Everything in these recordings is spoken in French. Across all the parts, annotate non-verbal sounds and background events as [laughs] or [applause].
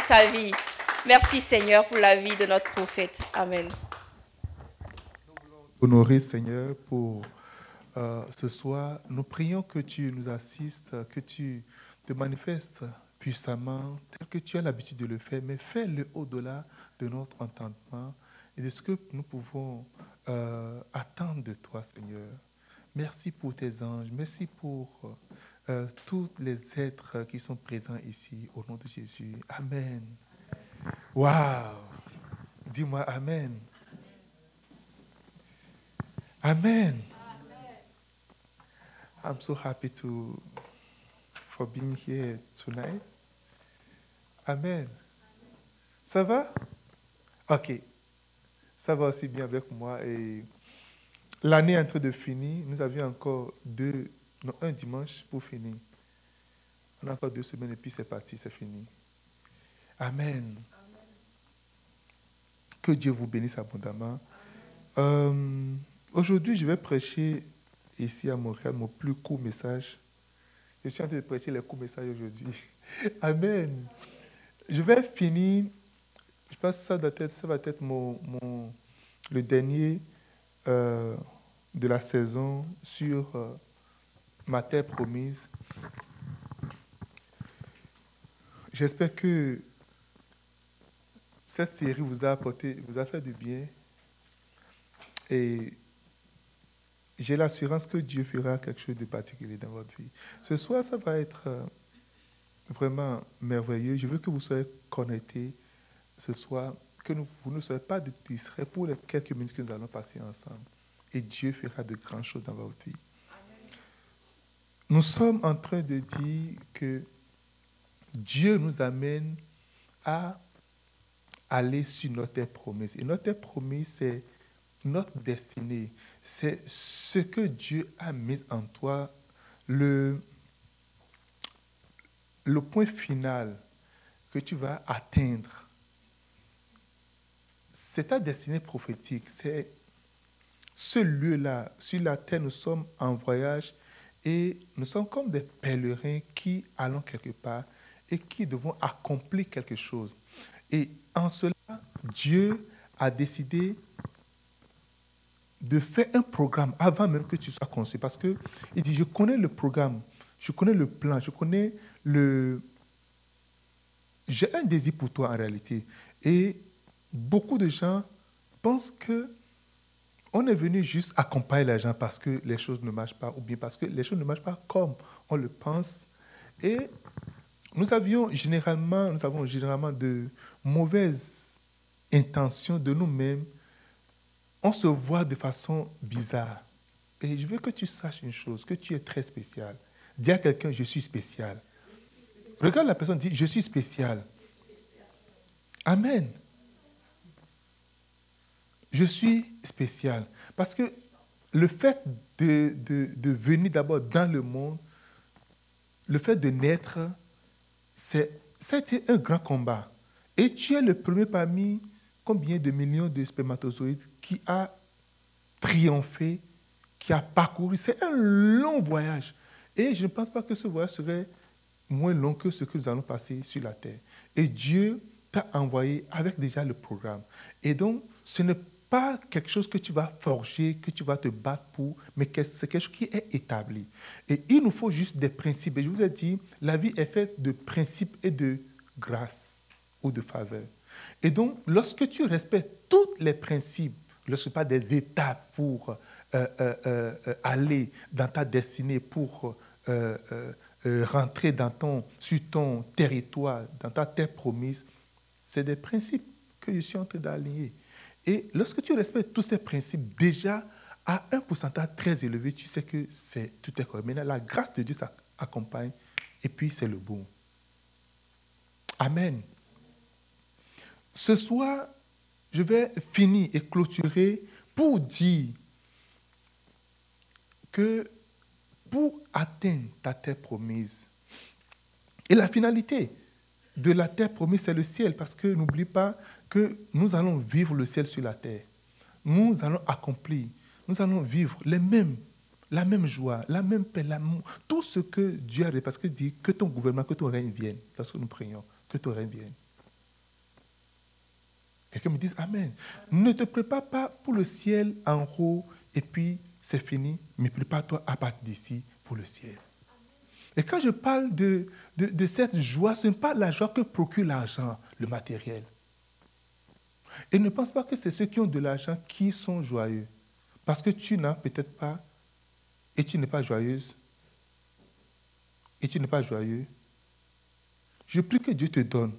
sa vie. Merci Seigneur pour la vie de notre prophète. Amen. Honoré Seigneur pour euh, ce soir. Nous prions que tu nous assistes, que tu te manifestes puissamment, tel que tu as l'habitude de le faire, mais fais-le au-delà de notre entendement et de ce que nous pouvons euh, attendre de toi, Seigneur. Merci pour tes anges, merci pour euh, tous les êtres qui sont présents ici, au nom de Jésus. Amen. Wow! Dis-moi Amen. Amen. I'm so happy to for being here tonight. Amen. Ça va? Ok. Ça va aussi bien avec moi. L'année est en train de finir. Nous avions encore deux, non, un dimanche pour finir. On a encore deux semaines et puis c'est parti, c'est fini. Amen. Que Dieu vous bénisse abondamment. Euh, Aujourd'hui, je vais prêcher ici à Montréal mon plus court message. Je suis en train de prêcher les courts messages aujourd'hui. [laughs] Amen. Je vais finir, je pense que ça, doit être, ça va être mon, mon le dernier euh, de la saison sur euh, ma terre promise. J'espère que cette série vous a apporté, vous a fait du bien. Et j'ai l'assurance que Dieu fera quelque chose de particulier dans votre vie. Ce soir, ça va être euh, vraiment merveilleux. Je veux que vous soyez connectés ce soir, que vous ne soyez pas de distraits pour les quelques minutes que nous allons passer ensemble. Et Dieu fera de grandes choses dans votre vie. Nous sommes en train de dire que Dieu nous amène à aller sur notre promesse. Et notre promesse, c'est notre destinée c'est ce que Dieu a mis en toi, le, le point final que tu vas atteindre. C'est ta destinée prophétique, c'est ce lieu-là, sur la terre, nous sommes en voyage et nous sommes comme des pèlerins qui allons quelque part et qui devons accomplir quelque chose. Et en cela, Dieu a décidé de faire un programme avant même que tu sois conçu. Parce qu'il dit, je connais le programme, je connais le plan, je connais le... J'ai un désir pour toi en réalité. Et beaucoup de gens pensent que on est venu juste accompagner les gens parce que les choses ne marchent pas, ou bien parce que les choses ne marchent pas comme on le pense. Et nous avions généralement, nous avons généralement de mauvaises intentions de nous-mêmes on se voit de façon bizarre. Et je veux que tu saches une chose, que tu es très spécial. Dis à quelqu'un, je suis spécial. Regarde la personne, dit, je suis spécial. Amen. Je suis spécial. Parce que le fait de, de venir d'abord dans le monde, le fait de naître, c'était un grand combat. Et tu es le premier parmi combien de millions de spermatozoïdes qui a triomphé, qui a parcouru? C'est un long voyage. Et je ne pense pas que ce voyage serait moins long que ce que nous allons passer sur la terre. Et Dieu t'a envoyé avec déjà le programme. Et donc, ce n'est pas quelque chose que tu vas forger, que tu vas te battre pour, mais c'est quelque chose qui est établi. Et il nous faut juste des principes. Et je vous ai dit, la vie est faite de principes et de grâce ou de faveur. Et donc, lorsque tu respectes tous les principes, lorsque pas des étapes pour euh, euh, euh, aller dans ta destinée, pour rentrer dans ton, sur ton territoire, dans ta terre promise, c'est des principes que je suis en train d'aligner. Et lorsque tu respectes tous ces principes, déjà à un pourcentage très élevé, tu sais que c'est tout est correct. Maintenant, la grâce de Dieu s'accompagne et puis c'est le bon. Amen. Ce soir, je vais finir et clôturer pour dire que pour atteindre ta terre promise, et la finalité de la terre promise, c'est le ciel, parce que n'oublie pas que nous allons vivre le ciel sur la terre. Nous allons accomplir, nous allons vivre les mêmes, la même joie, la même paix, l'amour, tout ce que Dieu a, parce que dit que ton gouvernement, que ton règne vienne, lorsque nous prions, que ton règne vienne. Quelqu'un me dise Amen. Ne te prépare pas pour le ciel en haut et puis c'est fini, mais prépare-toi à partir d'ici pour le ciel. Et quand je parle de cette joie, ce n'est pas la joie que procure l'argent, le matériel. Et ne pense pas que c'est ceux qui ont de l'argent qui sont joyeux. Parce que tu n'as peut-être pas, et tu n'es pas joyeuse, et tu n'es pas joyeux. Je prie que Dieu te donne,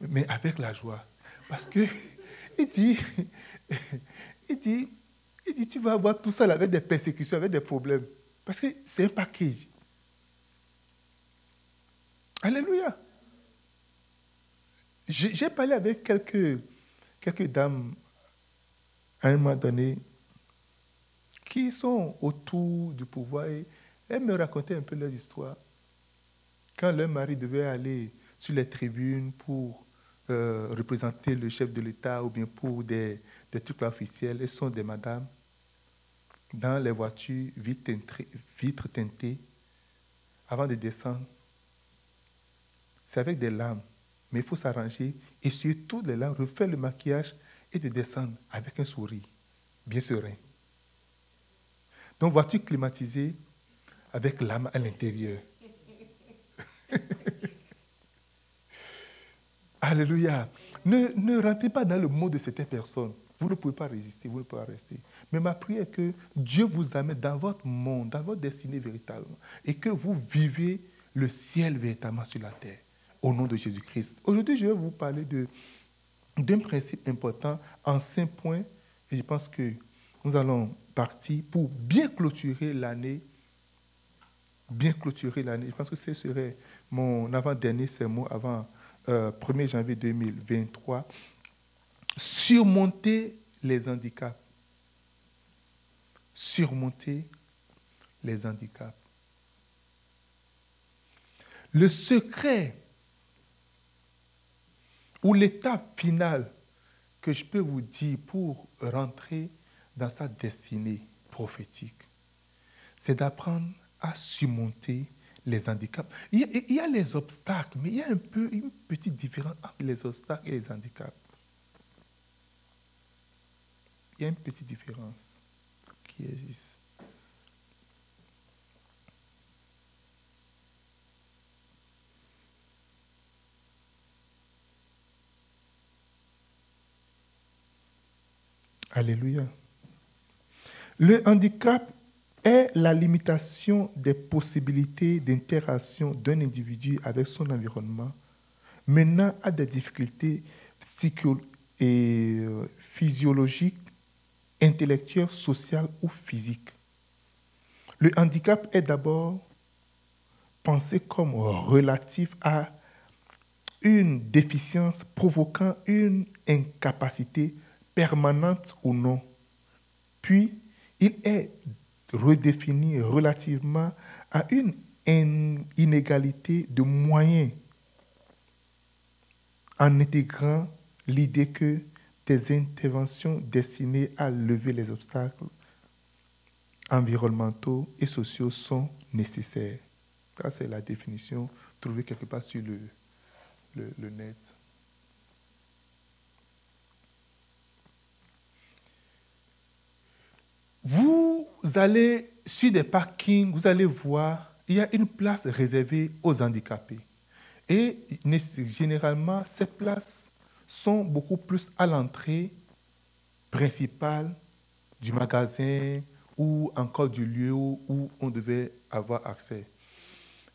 mais avec la joie. Parce que [laughs] il dit, [laughs] il dit, il dit, tu vas avoir tout ça avec des persécutions, avec des problèmes. Parce que c'est un package. Alléluia. J'ai parlé avec quelques, quelques dames à un moment donné qui sont autour du pouvoir et elles me racontaient un peu leur histoire. Quand leur mari devait aller sur les tribunes pour euh, représenter le chef de l'État ou bien pour des, des trucs officiels, elles sont des madames dans les voitures vitres teintées avant de descendre c'est avec des larmes. Mais il faut s'arranger et surtout les larmes, refaire le maquillage et de descendre avec un sourire bien serein. Donc, voiture climatisée avec l'âme à l'intérieur? [laughs] Alléluia. Ne, ne rentrez pas dans le mot de certaines personnes. Vous ne pouvez pas résister, vous ne pouvez pas rester. Mais ma prière est que Dieu vous amène dans votre monde, dans votre destinée véritablement, et que vous vivez le ciel véritablement sur la terre au nom de Jésus-Christ. Aujourd'hui, je vais vous parler d'un principe important en cinq points et je pense que nous allons partir pour bien clôturer l'année. Bien clôturer l'année. Je pense que ce serait mon avant-dernier sermon avant 1er euh, janvier 2023. Surmonter les handicaps. Surmonter les handicaps. Le secret ou l'étape finale que je peux vous dire pour rentrer dans sa destinée prophétique, c'est d'apprendre à surmonter les handicaps. Il y, a, les obstacles, mais il y a un peu une petite différence entre les obstacles et les handicaps. Il y a une petite différence qui existe. Alléluia. Le handicap est la limitation des possibilités d'interaction d'un individu avec son environnement, menant à des difficultés euh, physiologiques, intellectuelles, sociales ou physiques. Le handicap est d'abord pensé comme relatif à une déficience provoquant une incapacité permanente ou non. Puis, il est redéfini relativement à une inégalité de moyens en intégrant l'idée que des interventions destinées à lever les obstacles environnementaux et sociaux sont nécessaires. Ça, c'est la définition trouvée quelque part sur le, le, net. Vous allez sur des parkings, vous allez voir, il y a une place réservée aux handicapés. Et généralement, ces places sont beaucoup plus à l'entrée principale du magasin ou encore du lieu où on devait avoir accès.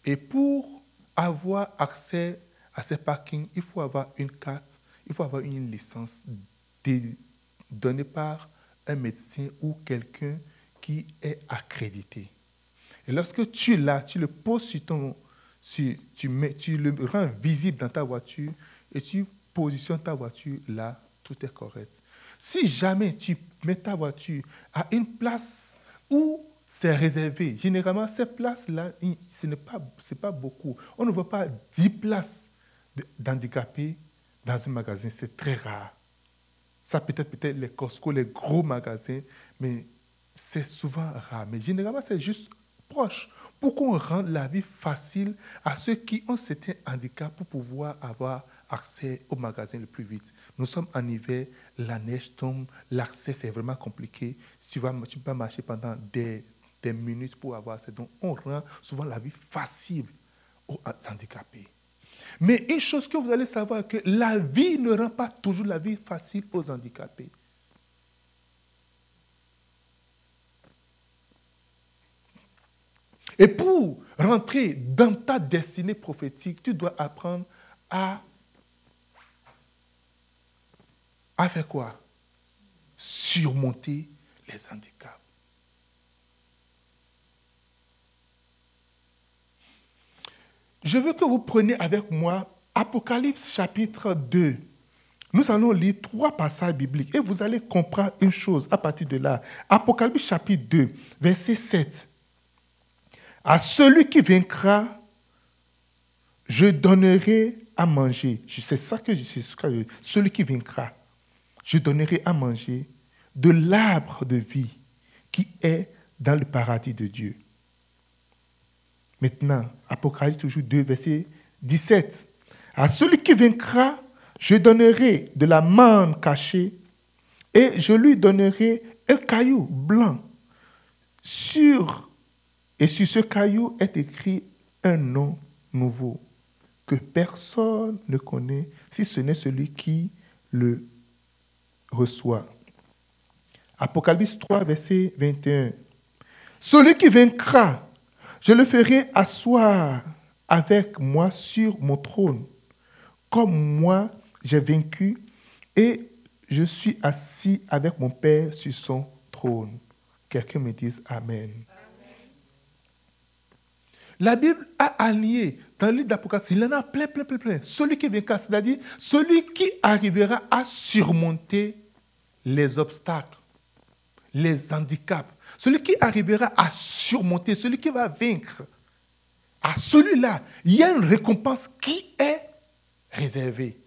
Et pour avoir accès à ces parkings, il faut avoir une carte, il faut avoir une licence donnée par un médecin ou quelqu'un qui est accrédité. Et lorsque tu l'as, tu le poses sur ton, tu, mets, tu le rends visible dans ta voiture et tu positionnes ta voiture là, tout est correct. Si jamais tu mets ta voiture à une place où c'est réservé, généralement ces places-là, ce n'est pas, pas beaucoup. On ne voit pas 10 places d'handicapés dans un magasin, c'est très rare. Ça peut être peut-être les Costco, les gros magasins, mais c'est souvent rare. Mais généralement, c'est juste proche pour qu'on rende la vie facile à ceux qui ont certains handicaps pour pouvoir avoir accès au magasin le plus vite. Nous sommes en hiver, la neige tombe, l'accès c'est vraiment compliqué. Tu vas, tu peux marcher pendant des, minutes pour avoir ça. Donc on rend souvent la vie facile aux handicapés. Mais une chose que vous allez savoir, que la vie ne rend pas toujours la vie facile aux handicapés. Et pour rentrer dans ta destinée prophétique, tu dois apprendre à, à faire quoi? Surmonter les handicaps. Je veux que vous preniez avec moi Apocalypse chapitre 2. Nous allons lire trois passages bibliques et vous allez comprendre une chose à partir de là. Apocalypse chapitre 2, verset 7. À celui qui vaincra, je donnerai à manger. C'est ça que je sais. Celui qui vaincra, je donnerai à manger de l'arbre de vie qui est dans le paradis de Dieu. Maintenant, Apocalypse toujours 2, verset 17. À celui qui vaincra, je donnerai de la manne cachée et je lui donnerai un caillou blanc. Sur, et sur ce caillou est écrit un nom nouveau que personne ne connaît si ce n'est celui qui le reçoit. Apocalypse 3, verset 21. Celui qui vaincra je le ferai asseoir avec moi sur mon trône, comme moi j'ai vaincu et je suis assis avec mon Père sur son trône. Quelqu'un me dise Amen. La Bible a allié dans le livre d'Apocalypse, il en a plein, plein, plein, plein. Celui qui vaincra, c'est-à-dire celui qui arrivera à surmonter les obstacles, les handicaps, celui qui arrivera à surmonter, celui qui va vaincre, à celui-là, il y a une récompense qui est réservée.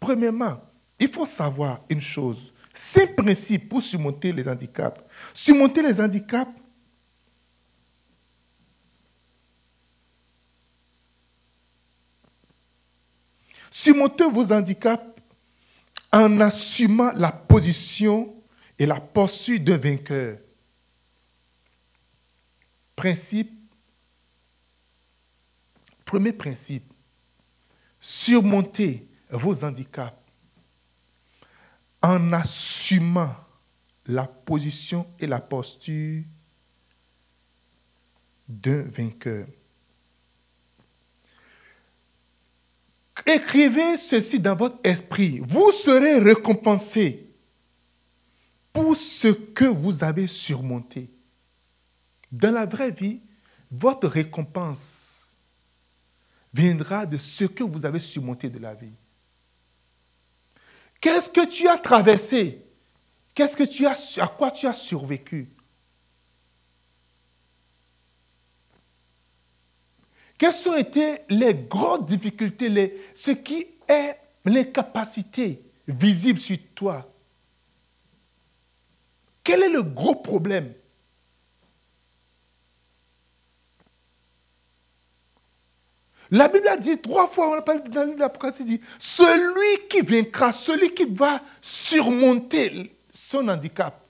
Premièrement, il faut savoir une chose. Cinq principes pour surmonter les handicaps. Surmonter les handicaps, Surmonter vos handicaps en assumant la position et la posture d'un vainqueur. Principe, premier principe, surmonter vos handicaps en assumant la position et la posture d'un vainqueur. Écrivez ceci dans votre esprit. Vous serez récompensé pour ce que vous avez surmonté. Dans la vraie vie, votre récompense viendra de ce que vous avez surmonté de la vie. Qu'est-ce que tu as traversé? Qu'est-ce que tu as, à quoi tu as survécu? Quelles ont été les grandes difficultés, ce qui est l'incapacité visible sur toi? Quel est le gros problème? La Bible a dit trois fois, on a parlé dans livre il dit, celui qui vaincra, celui qui va surmonter son handicap,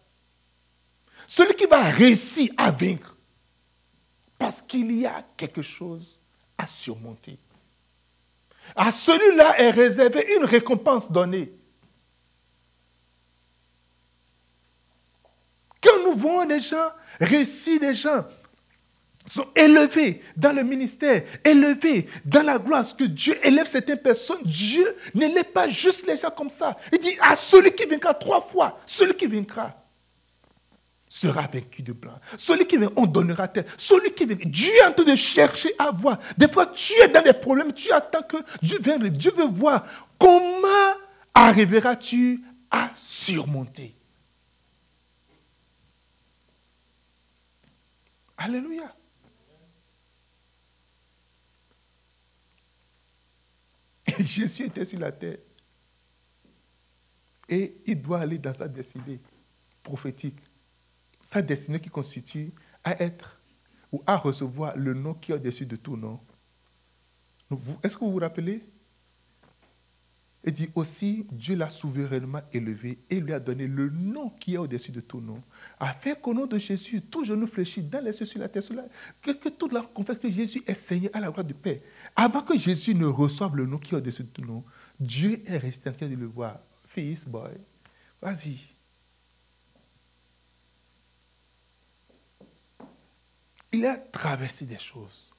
celui qui va réussir à vaincre, parce qu'il y a quelque chose à surmonter. À celui-là est réservée une récompense donnée. Quand nous voyons des gens réussir, des gens sont élevés dans le ministère, élevés dans la gloire, que Dieu élève certaines personnes. Dieu n'élève pas juste les gens comme ça. Il dit à celui qui vaincra trois fois, celui qui vaincra sera vaincu de blanc. Celui qui vient, on donnera terre. Celui qui vient, Dieu est en train de chercher à voir. Des fois, tu es dans des problèmes, tu attends que Dieu vienne. Dieu veut voir comment arriveras-tu à surmonter. Alléluia. [laughs] Jésus était sur la terre. Et il doit aller dans sa destinée prophétique. Sa destinée qui constitue à être ou à recevoir le nom qui est au-dessus de tout nom. Est-ce que vous vous rappelez? Il dit aussi, Dieu l'a souverainement élevé et lui a donné le nom qui est au-dessus de tout nom, afin qu'au nom de Jésus, tout genou fléchit dans les cieux sur la terre, que toute la confesse que Jésus est Seigneur à la gloire du Père. Avant que Jésus ne reçoive le nom qui est au-dessus de tout nom, Dieu est resté en train de le voir. Fils, boy, vas-y. Il a traversé des choses.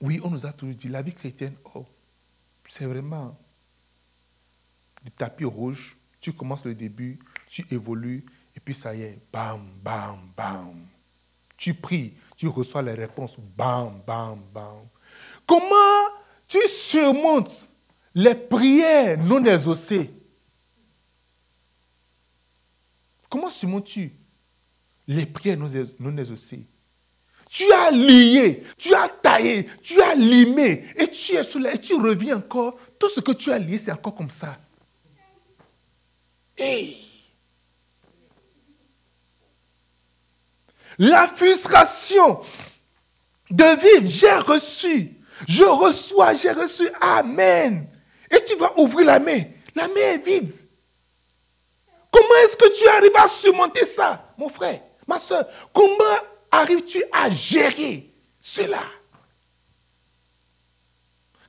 Oui, on nous a toujours dit, la vie chrétienne, oh, c'est vraiment du tapis rouge. Tu commences le début, tu évolues, et puis ça y est, bam, bam, bam. Tu pries, tu reçois les réponses, bam, bam, bam. Comment tu surmontes les prières non exaucées? Comment surmontes-tu les prières non exaucées? Tu as lié, tu as taillé, tu as limé, et tu es sur et tu reviens encore. Tout ce que tu as lié, c'est encore comme ça. La frustration de vivre, j'ai reçu, je reçois, j'ai reçu, Amen. Et tu vas ouvrir la main. La main est vide. Comment est-ce que tu arrives à surmonter ça, mon frère, ma soeur? Comment arrives-tu à gérer cela?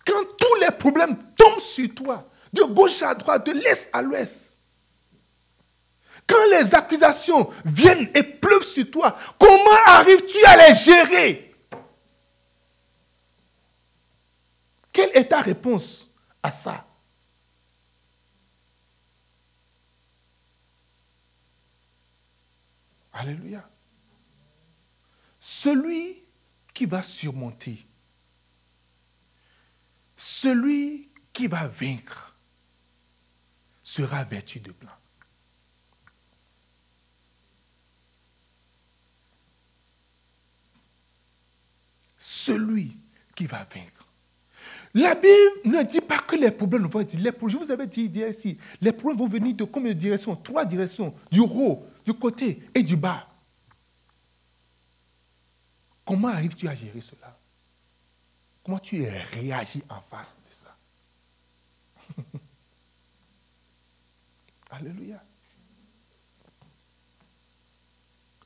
Quand tous les problèmes tombent sur toi, de gauche à droite, de l'est à l'ouest, quand les accusations viennent et pleuvent sur toi, comment arrives-tu à les gérer? Quelle est ta réponse à ça? Alléluia. Celui qui va surmonter, celui qui va vaincre, sera vêtu de blanc. Celui qui va vaincre. La Bible ne dit pas que les problèmes vont. Les, je vous avais dit ici, les problèmes vont venir de combien de directions? Trois directions, du haut, du côté et du bas. Comment arrives-tu à gérer cela? Comment tu réagis en face de ça? [laughs] Alléluia.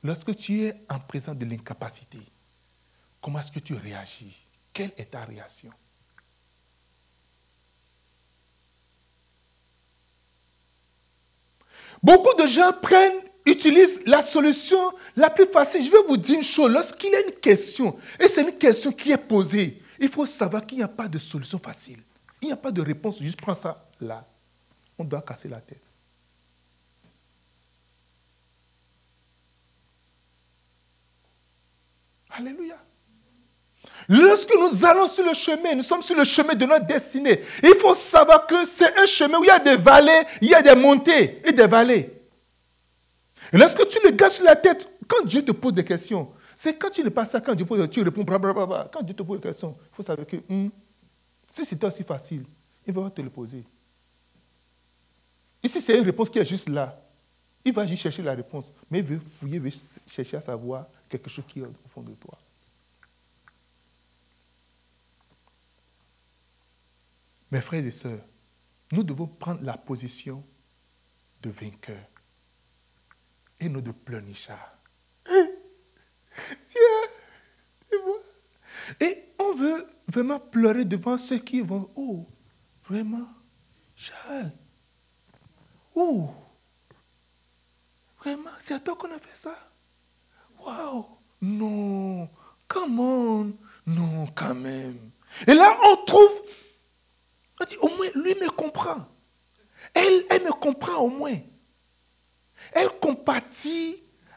Lorsque tu es en présence de l'incapacité, comment est-ce que tu réagis? Quelle est ta réaction? Beaucoup de gens prennent utilise la solution la plus facile. Je vais vous dire une chose. Lorsqu'il y a une question, et c'est une question qui est posée, il faut savoir qu'il n'y a pas de solution facile. Il n'y a pas de réponse. Juste prends ça là. On doit casser la tête. Alléluia. Lorsque nous allons sur le chemin, nous sommes sur le chemin de notre destinée. Il faut savoir que c'est un chemin où il y a des vallées, il y a des montées et des vallées. Lorsque tu le gardes sur la tête, quand Dieu te pose des questions, c'est quand tu ne passes ça, quand Dieu pose, tu réponds. Quand Dieu te pose des questions, il faut savoir que hmm, si c'était aussi facile, il va te le poser. Et si c'est une réponse qui est juste là, il va juste chercher la réponse, mais il veut fouiller, il veut chercher à savoir quelque chose qui est au fond de toi. Mes frères et sœurs, nous devons prendre la position de vainqueur et nous de pleurnichards. Et on veut vraiment pleurer devant ceux qui vont. Oh, vraiment, Charles. Oh, vraiment, c'est à toi qu'on a fait ça. Waouh, non, come on, non, quand même. Et là, on trouve, au moins, lui me comprend. Elle, elle me comprend au moins elle compatit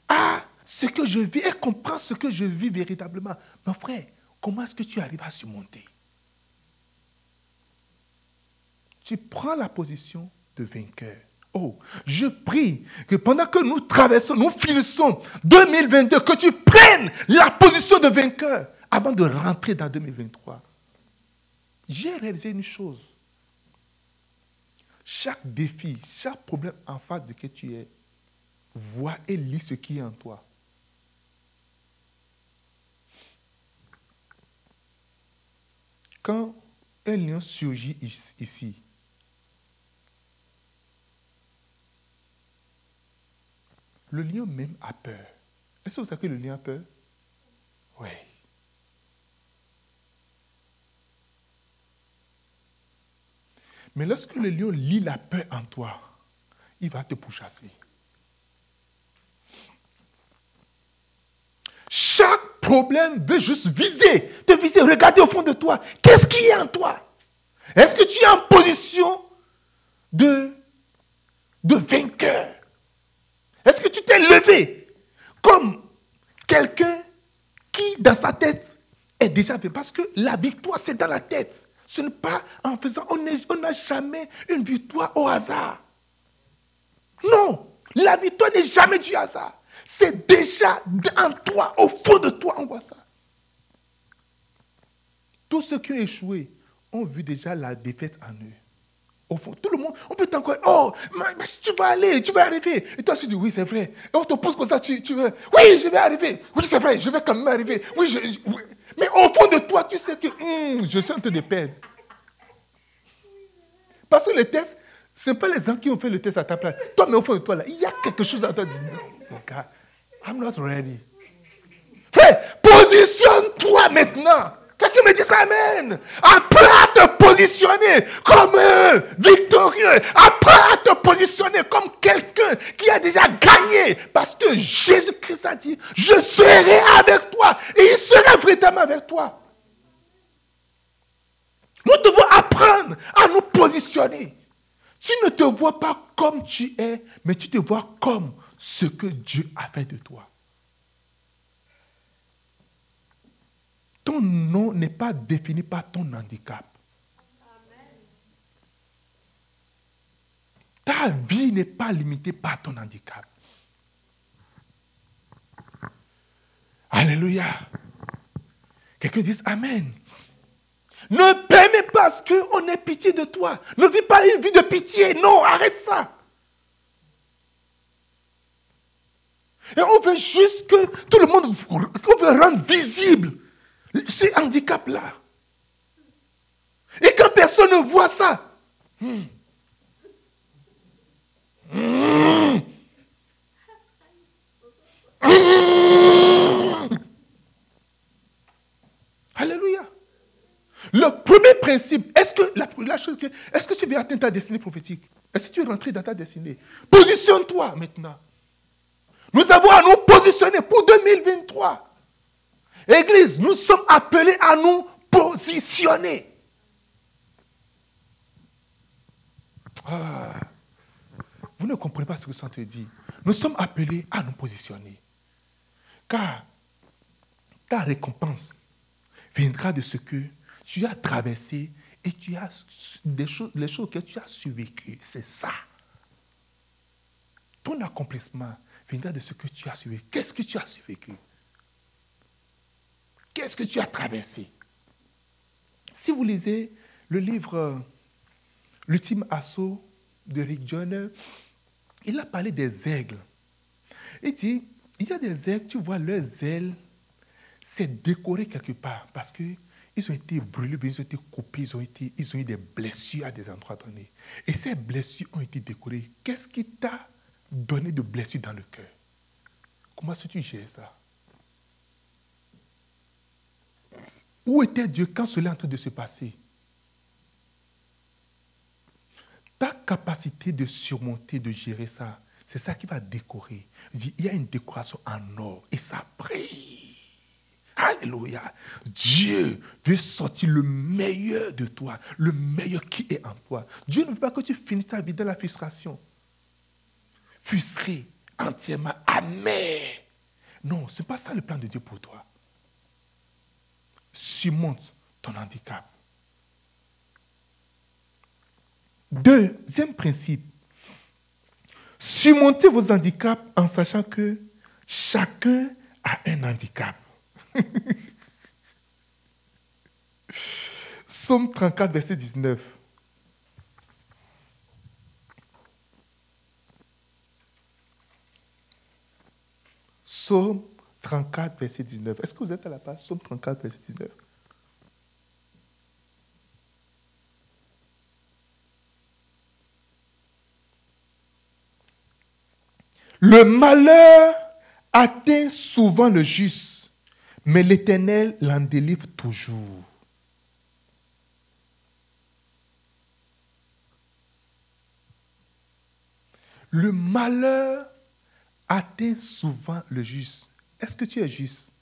à ce que je vis, elle comprend ce que je vis véritablement. Mon frère, comment est-ce que tu arrives à surmonter? Tu prends la position de vainqueur. Oh, je prie que pendant que nous traversons, nous finissons 2022, que tu prennes la position de vainqueur avant de rentrer dans 2023. J'ai réalisé une chose. Chaque défi, chaque problème en face de que tu es, vois et lis ce qui est en toi. Quand un lion surgit ici, le lion même a peur. Est-ce que vous savez que le lion a peur? Oui. Mais lorsque le lion lit la peur en toi, il va te pourchasser. Chaque problème veut juste viser, te viser, regarder au fond de toi. Qu'est-ce qui est en toi? Est-ce que tu es en position de, de vainqueur? Est-ce que tu t'es levé comme quelqu'un qui, dans sa tête, est déjà fait Parce que la victoire, c'est dans la tête. Ce n'est pas en faisant, on n'a jamais une victoire au hasard. Non, la victoire n'est jamais du hasard. C'est déjà en toi, au fond de toi, on voit ça. Tous ceux qui ont échoué ont vu déjà la défaite en eux. Au fond, tout le monde, on peut t'encore, oh, tu vas aller, tu vas arriver. Et toi, tu dis, oui, c'est vrai. Et on te pose comme ça, tu, tu veux, oui, je vais arriver. Oui, c'est vrai, je vais quand même arriver. Oui, je, Mais au fond de toi, tu sais que hmm, je suis en train de perdre. Parce que le test, ce n'est pas les gens qui ont fait le test à ta place. Toi, mais au fond de toi, là, il y a quelque chose à toi. Mon gars, I'm not ready. Frère, positionne-toi maintenant. Quelqu'un me dit ça, Amen. Apprends à te positionner comme un victorieux. Apprends à te positionner comme quelqu'un qui a déjà gagné. Parce que Jésus-Christ a dit, je serai avec toi. Et il sera véritablement avec toi. Nous devons apprendre à nous positionner. Tu ne te vois pas comme tu es, mais tu te vois comme ce que Dieu a fait de toi. Ton nom n'est pas défini par ton handicap. Ta vie n'est pas limitée par ton handicap. Alléluia. Quelqu'un dit Amen. Ne permets pas qu'on ait pitié de toi. Ne vis pas une vie de pitié. Non, arrête ça. Et on veut juste que tout le monde, on veut rendre visible ces handicaps-là. Et quand personne ne voit ça, hmm. Hmm. Hmm. Alléluia. Le premier principe, est-ce que la, chose que, est-ce que tu veux atteindre ta destinée prophétique? Est-ce que tu es rentré dans ta destinée? Positionne-toi maintenant. Nous avons à nous positionner pour 2023. Église, nous sommes appelés à nous positionner. Ah, vous ne comprenez pas ce que te dit. Nous sommes appelés à nous positionner. Car ta récompense viendra de ce que tu as traversé et tu as des choses, les choses que tu as survécues. C'est ça. Ton accomplissement viendra de ce que tu as survécu. Qu'est-ce que tu as survécu? Qu'est-ce que tu as traversé? Si vous lisez le livre euh, L'ultime assaut de Rick Joyner, il a parlé des aigles. Il dit, il y a des aigles, tu vois, leurs ailes, c'est décoré quelque part parce que ils ont été brûlés, ils ont été coupés, ils ont, ils ont eu des blessures à des endroits donnés. Et ces blessures ont été décorées. Qu'est-ce qui t'a donné de blessures dans le cœur? Comment est-ce que tu gères ça? Où était Dieu quand cela est en train de se passer? Ta capacité de surmonter, de gérer ça, c'est ça qui va décorer. Il y a une décoration en or et ça brille. Alléluia. Dieu veut sortir le meilleur de toi, le meilleur qui est en toi. Dieu ne veut pas que tu finisses ta vie dans la frustration. Frustré, entièrement amer. Non, ce n'est pas ça le plan de Dieu pour toi. Surmonte ton handicap. Deuxième principe, surmontez vos handicaps en sachant que chacun a un handicap. [laughs] Somme 34, verset 19. Somme 34, verset 19. Est-ce que vous êtes à la page Somme 34, verset 19 Le malheur atteint souvent le juste, mais l'Éternel l'en délivre toujours. Le malheur atteint souvent le juste, est-ce que tu es juste?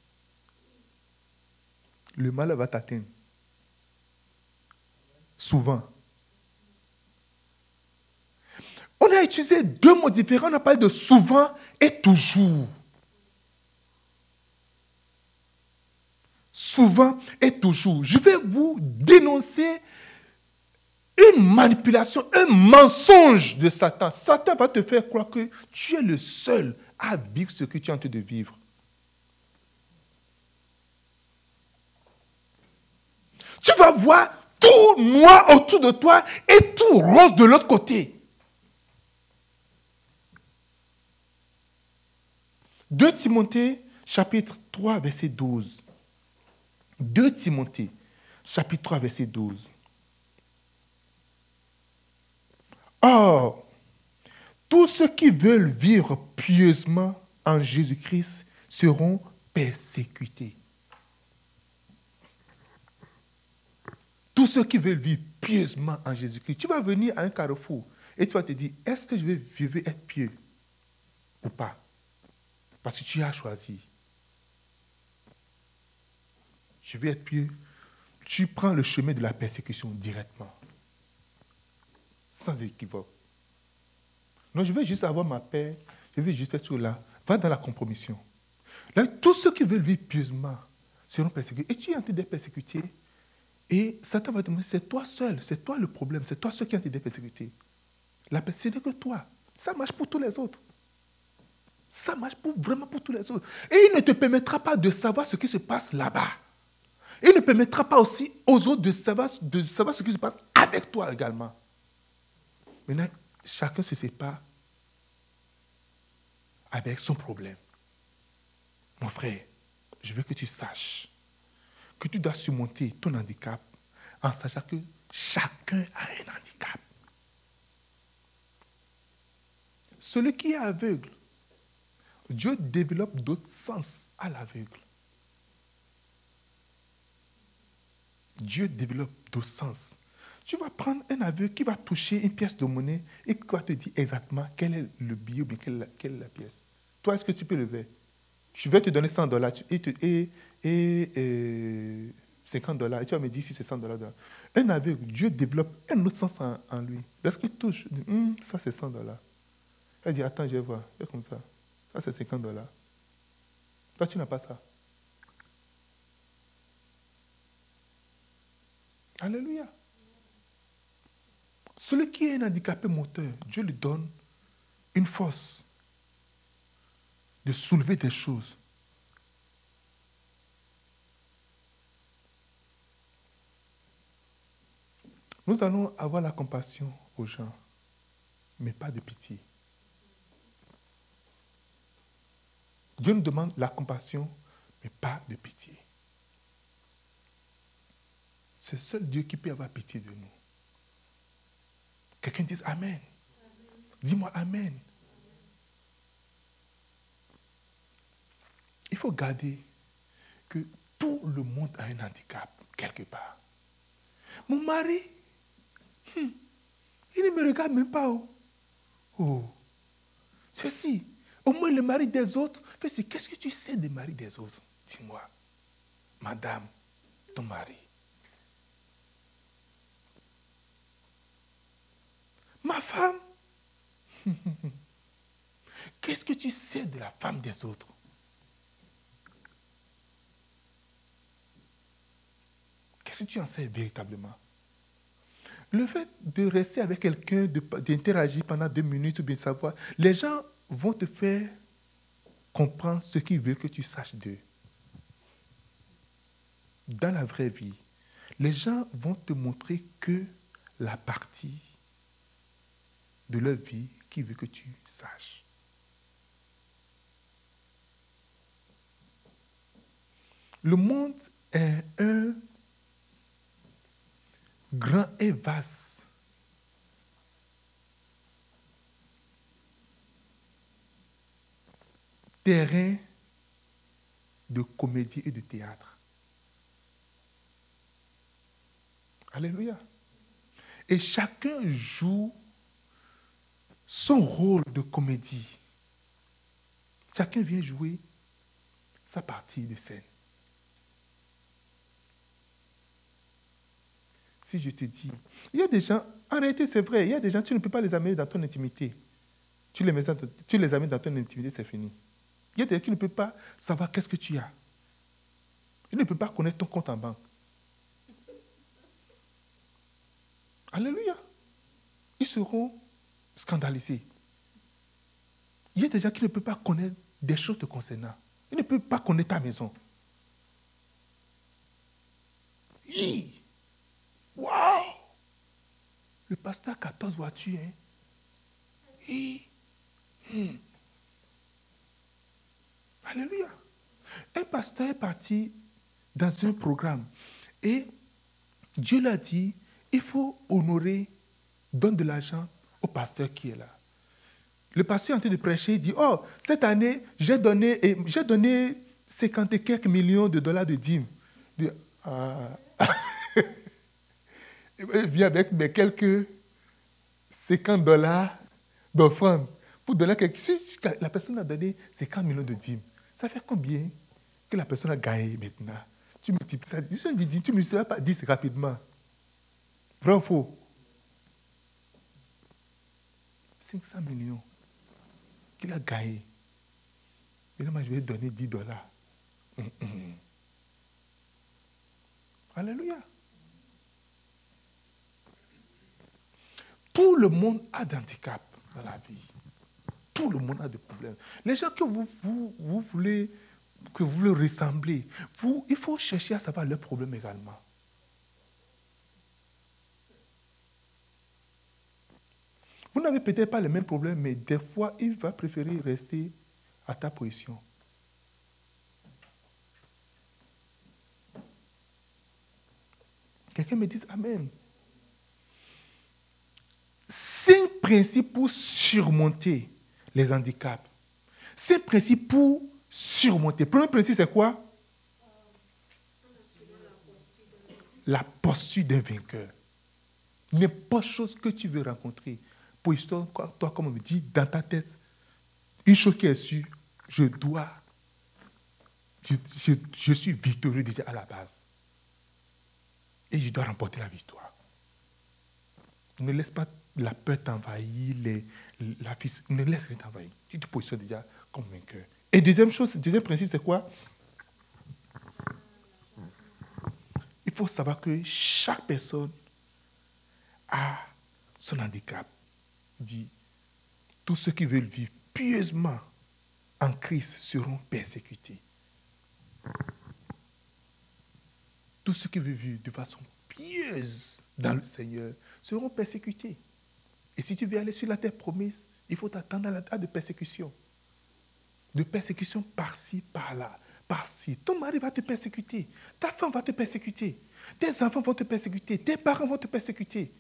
Le mal va t'atteindre. Souvent. On a utilisé deux mots différents. On a parlé de souvent et toujours. Souvent et toujours. Je vais vous dénoncer une manipulation, un mensonge de Satan. Satan va te faire croire que tu es le seul à vivre ce que tu es en train de vivre. tu vas voir tout noir autour de toi et tout rose de l'autre côté. 2 Timothée chapitre 3 verset 12. 2 Timothée chapitre 3 verset 12. Or, tous ceux qui veulent vivre pieusement en Jésus-Christ seront persécutés. Tous ceux qui veulent vivre pieusement en Jésus-Christ, tu vas venir à un carrefour et tu vas te dire, est-ce que je vais vivre être pieux ou pas? Parce que tu as choisi. Je vais être pieux. Tu prends le chemin de la persécution directement, sans équivoque. Non, je veux juste avoir ma paix, je veux juste faire tout là. Va dans la compromission. Là, tous ceux qui veulent vivre pieusement seront persécutés. Et tu es en train d'être persécuté. Et Satan va te demander, c'est toi seul, c'est toi le problème, c'est toi seul qui as été persécuté. La paix, que toi. Ça marche pour tous les autres. Ça marche pour, vraiment pour tous les autres. Et il ne te permettra pas de savoir ce qui se passe là-bas. Il ne permettra pas aussi aux autres de savoir, de savoir ce qui se passe avec toi également. Maintenant, chacun se sépare avec son problème. Mon frère, je veux que tu saches que tu dois surmonter ton handicap en sachant que chacun a un handicap. Celui qui est aveugle, Dieu développe d'autres sens à l'aveugle. Dieu développe d'autres sens. Tu vas prendre un aveugle qui va toucher une pièce de monnaie et qui va te dire exactement quel est le billet ou bien quelle, est la pièce. Toi, est-ce que tu peux le faire Je vais te donner 100 dollars et, et, euh, 50 dollars. Et tu vas me dire si c'est 100 dollars. Un aveugle, Dieu développe un autre sens en, lui. Lorsqu'il touche, il dit, hum, ça c'est 100 dollars. Elle dit, attends, je vais voir. Fais comme ça. Ça c'est 50 dollars. Toi, tu n'as pas ça. Alléluia. Celui qui est un handicapé moteur, Dieu lui donne une force de soulever des choses Nous allons avoir la compassion aux gens, mais pas de pitié. Dieu nous demande la compassion, mais pas de pitié. C'est seul Dieu qui peut avoir pitié de nous. Quelqu'un dise Amen. Dis-moi Amen. Il faut garder que tout le monde a un handicap quelque part. Mon mari, il ne me regarde même pas. Oh. oh. Ceci, au moins le mari des autres, qu'est-ce que tu sais des maris des autres? Dis-moi, madame, ton mari. Ma femme, [laughs] qu'est-ce que tu sais de la femme des autres? Qu'est-ce que tu en sais véritablement? Le fait de rester avec quelqu'un, d'interagir pendant deux minutes ou bien savoir, les gens vont te faire comprendre ce qu'ils veulent que tu saches d'eux. Dans la vraie vie, les gens vont te montrer que la partie de leur vie qu'ils veulent que tu saches. Le monde est un grand et vaste. Terrain de comédie et de théâtre. Alléluia. Et chacun joue son rôle de comédie. Chacun vient jouer sa partie de scène. Je te dis, il y a des gens, en réalité c'est vrai, il y a des gens, tu ne peux pas les amener dans ton intimité. Tu les, mets dans, tu les amènes dans ton intimité, c'est fini. Il y a des gens qui ne peuvent pas savoir qu'est-ce que tu as. Ils ne peuvent pas connaître ton compte en banque. Alléluia. Ils seront scandalisés. Il y a des gens qui ne peuvent pas connaître des choses te concernant. Ils ne peuvent pas connaître ta maison. Waouh! Le pasteur a 14 voitures. Hein? Hmm. Alléluia. Un pasteur est parti dans un programme et Dieu l'a dit, il faut honorer, donne de l'argent au pasteur qui est là. Le pasteur est en train de prêcher, il dit, oh, cette année, j'ai donné, j'ai donné 50 et quelques millions de dollars de dîmes. Ah. [laughs] il vient avec mes quelques 50 dollars d'offrande pour donner quelque Si la personne a donné 50 millions de dîmes, ça fait combien que la personne a gagné maintenant? Tu multiplies ça. Tu ne multiplies pas 10 rapidement. Vrai faux 500 millions qu'il a gagné. Maintenant, je vais donner 10 dollars. Hum, hum. Alléluia. Tout le monde a d'handicap dans la vie. Tout le monde a des problèmes. Les gens que vous, voulez que vous voulez ressembler, vous, il faut chercher à savoir leurs problèmes également. Vous n'avez peut-être pas les mêmes problèmes, mais des fois, il va préférer rester à ta position. Quelqu'un me dit Amen cinq principes pour surmonter les handicaps. Cinq principes pour surmonter. Premier principe, c'est quoi? La posture d'un vainqueur. N'importe chose que tu veux rencontrer. Pour histoire, toi, comme on me dit, dans ta tête, une chose qui est sûre, je dois, je, je suis victorieux déjà à la base. Et je dois remporter la victoire. Ne laisse pas la peur t'envahit, la fille, ne laisse rien t'envahir. Tu te positionnes déjà comme vainqueur. Et deuxième chose, deuxième principe, c'est quoi? Il faut savoir que chaque personne a son handicap. Dit, tous ceux qui veulent vivre pieusement en Christ seront persécutés. Tous ceux qui veulent vivre de façon pieuse dans le Seigneur seront persécutés. Et si tu veux aller sur la terre promise, il faut t'attendre à terre de persécution. De persécution par-ci, par-là, par-ci. Ton mari va te persécuter. Ta femme va te persécuter. Tes enfants vont te persécuter. Tes parents vont te persécuter.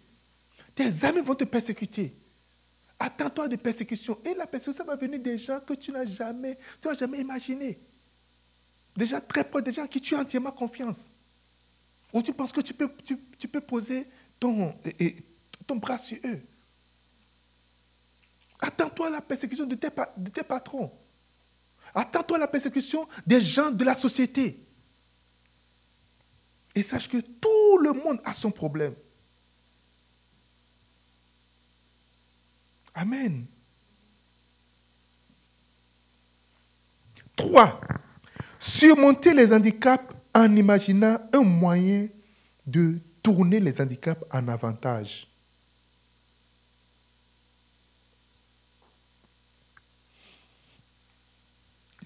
Tes amis vont te persécuter. Attends-toi à des persécutions. Et la persécution va venir des gens que tu n'as jamais, tu n'as jamais imaginé. Des gens très proches, des gens qui tu as entièrement confiance. Ou tu penses que tu peux, tu, peux poser ton bras sur eux. Attends-toi à la persécution de tes, patrons. Attends-toi à la persécution des gens de la société. Et sache que tout le monde a son problème. Amen. Trois, surmonter les handicaps en imaginant un moyen de tourner les handicaps en avantage.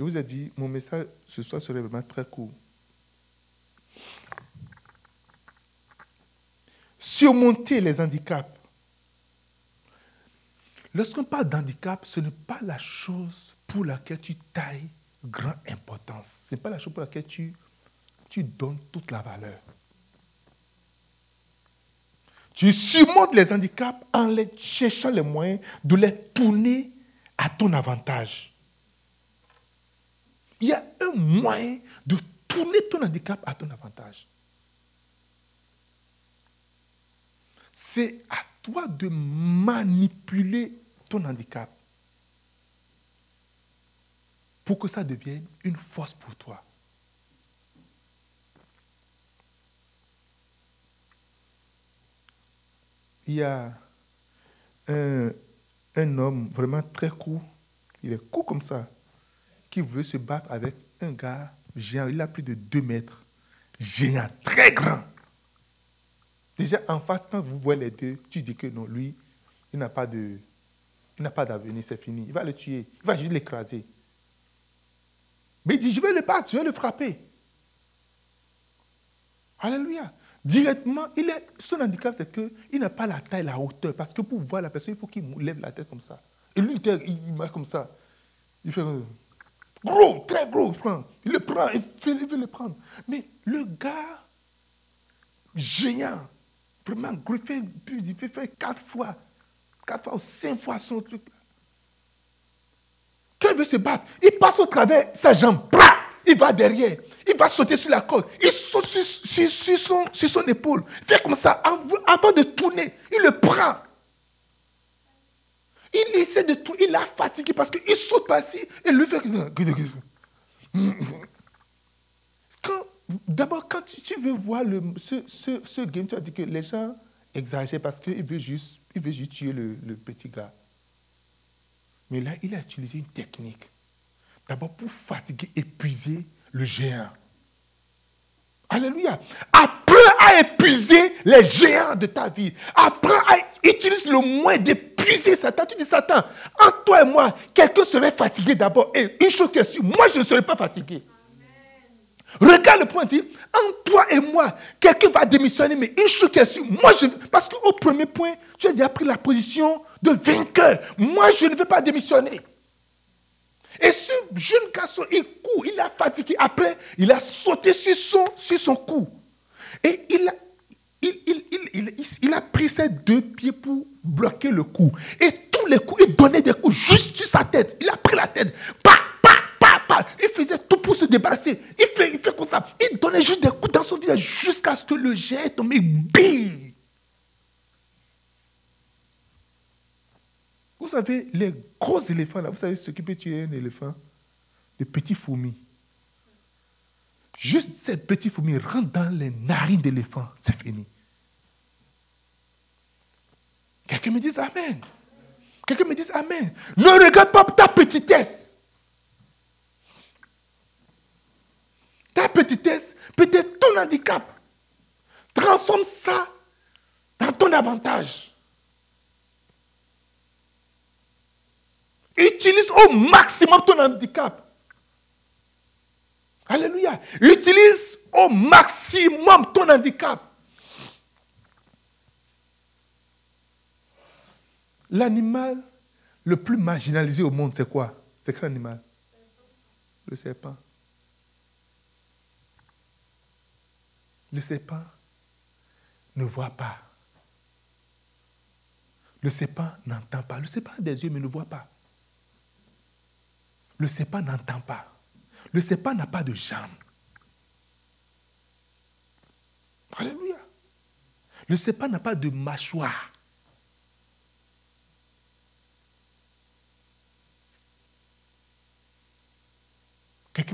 Je vous ai dit, mon message ce soir serait vraiment très court. Surmonter les handicaps. Lorsqu'on parle d'handicap, ce n'est pas la chose pour laquelle tu tailles grande importance. Ce n'est pas la chose pour laquelle tu, tu donnes toute la valeur. Tu surmontes les handicaps en les cherchant les moyens de les tourner à ton avantage. Il y a un moyen de tourner ton handicap à ton avantage. C'est à toi de manipuler ton handicap pour que ça devienne une force pour toi. Il y a un, un homme vraiment très court, il est court comme ça, qui veut se battre avec un gars géant. Il a plus de 2 mètres. Géant, très grand. Déjà, en face, quand vous voyez les deux, tu dis que non, lui, il n'a pas de, il n'a pas d'avenir, c'est fini. Il va le tuer. Il va juste l'écraser. Mais il dit, je vais le battre, je vais le frapper. Alléluia. Directement, il est, son handicap, c'est qu'il n'a pas la taille, la hauteur. Parce que pour voir la personne, il faut qu'il lève la tête comme ça. Et lui, il marche comme ça. Il fait gros, très gros. Il le prend, il veut, le prendre. Mais le gars, géant, vraiment gros, il fait, faire quatre fois, quatre fois ou cinq fois son truc. Quand il veut se battre, il passe au travers sa jambe, il va derrière, il va sauter sur la corde, il saute sur, son, sur son, épaule, il fait comme ça, avant de tourner, il le prend. Il essaie de tout, il a fatigué parce qu'il saute par-ci et lui fait. D'abord, quand tu, veux voir le, ce, game, tu as dit que les gens exagèrent parce qu'il veut juste, juste tuer le, le petit gars. Mais là, il a utilisé une technique. D'abord pour fatiguer, épuiser le géant. Alléluia. Apprends à épuiser les géants de ta vie. Apprends à utiliser le moins d'épuiser Satan. Tu dis, Satan, entre toi et moi, quelqu'un serait fatigué d'abord. Et une chose est sûre, moi, je ne serai pas fatigué. Regarde le point, dit, entre toi et moi, quelqu'un va démissionner, mais une chose est sûre, moi, je... Parce qu'au premier point, tu as déjà pris la position de vainqueur. Moi, je ne veux pas démissionner. Et ce jeune garçon, il court, il a fatigué. Après, il a sauté sur son, sur son cou. Et il a, il, a pris ses deux pieds pour bloquer le cou. Et tous les coups, il donnait des coups juste sur sa tête. Il a pris la tête. Il faisait tout pour se débarrasser. Il fait, il fait comme ça. Il donnait juste des coups dans son visage jusqu'à ce que le jet tombe. Bing Vous savez, les gros éléphants, là, vous savez ce qui peut tuer un éléphant? Les petits fourmis. Juste cette petite fourmi rentre dans les narines d'éléphant, c'est fini. Quelqu'un me dit Amen. Quelqu'un me dit Amen. Ne regarde pas ta petitesse. Ta petitesse, peut-être ton handicap. Transforme ça dans ton avantage. Utilise au maximum ton handicap. Alléluia. Utilise au maximum ton handicap. L'animal le plus marginalisé au monde, c'est quoi? C'est quel animal? Le serpent. Le serpent ne voit pas. Le serpent n'entend pas. Le serpent a des yeux mais ne voit pas. Le serpent n'entend pas. Le serpent n'a pas de jambes. Alléluia. Le serpent n'a pas de mâchoire.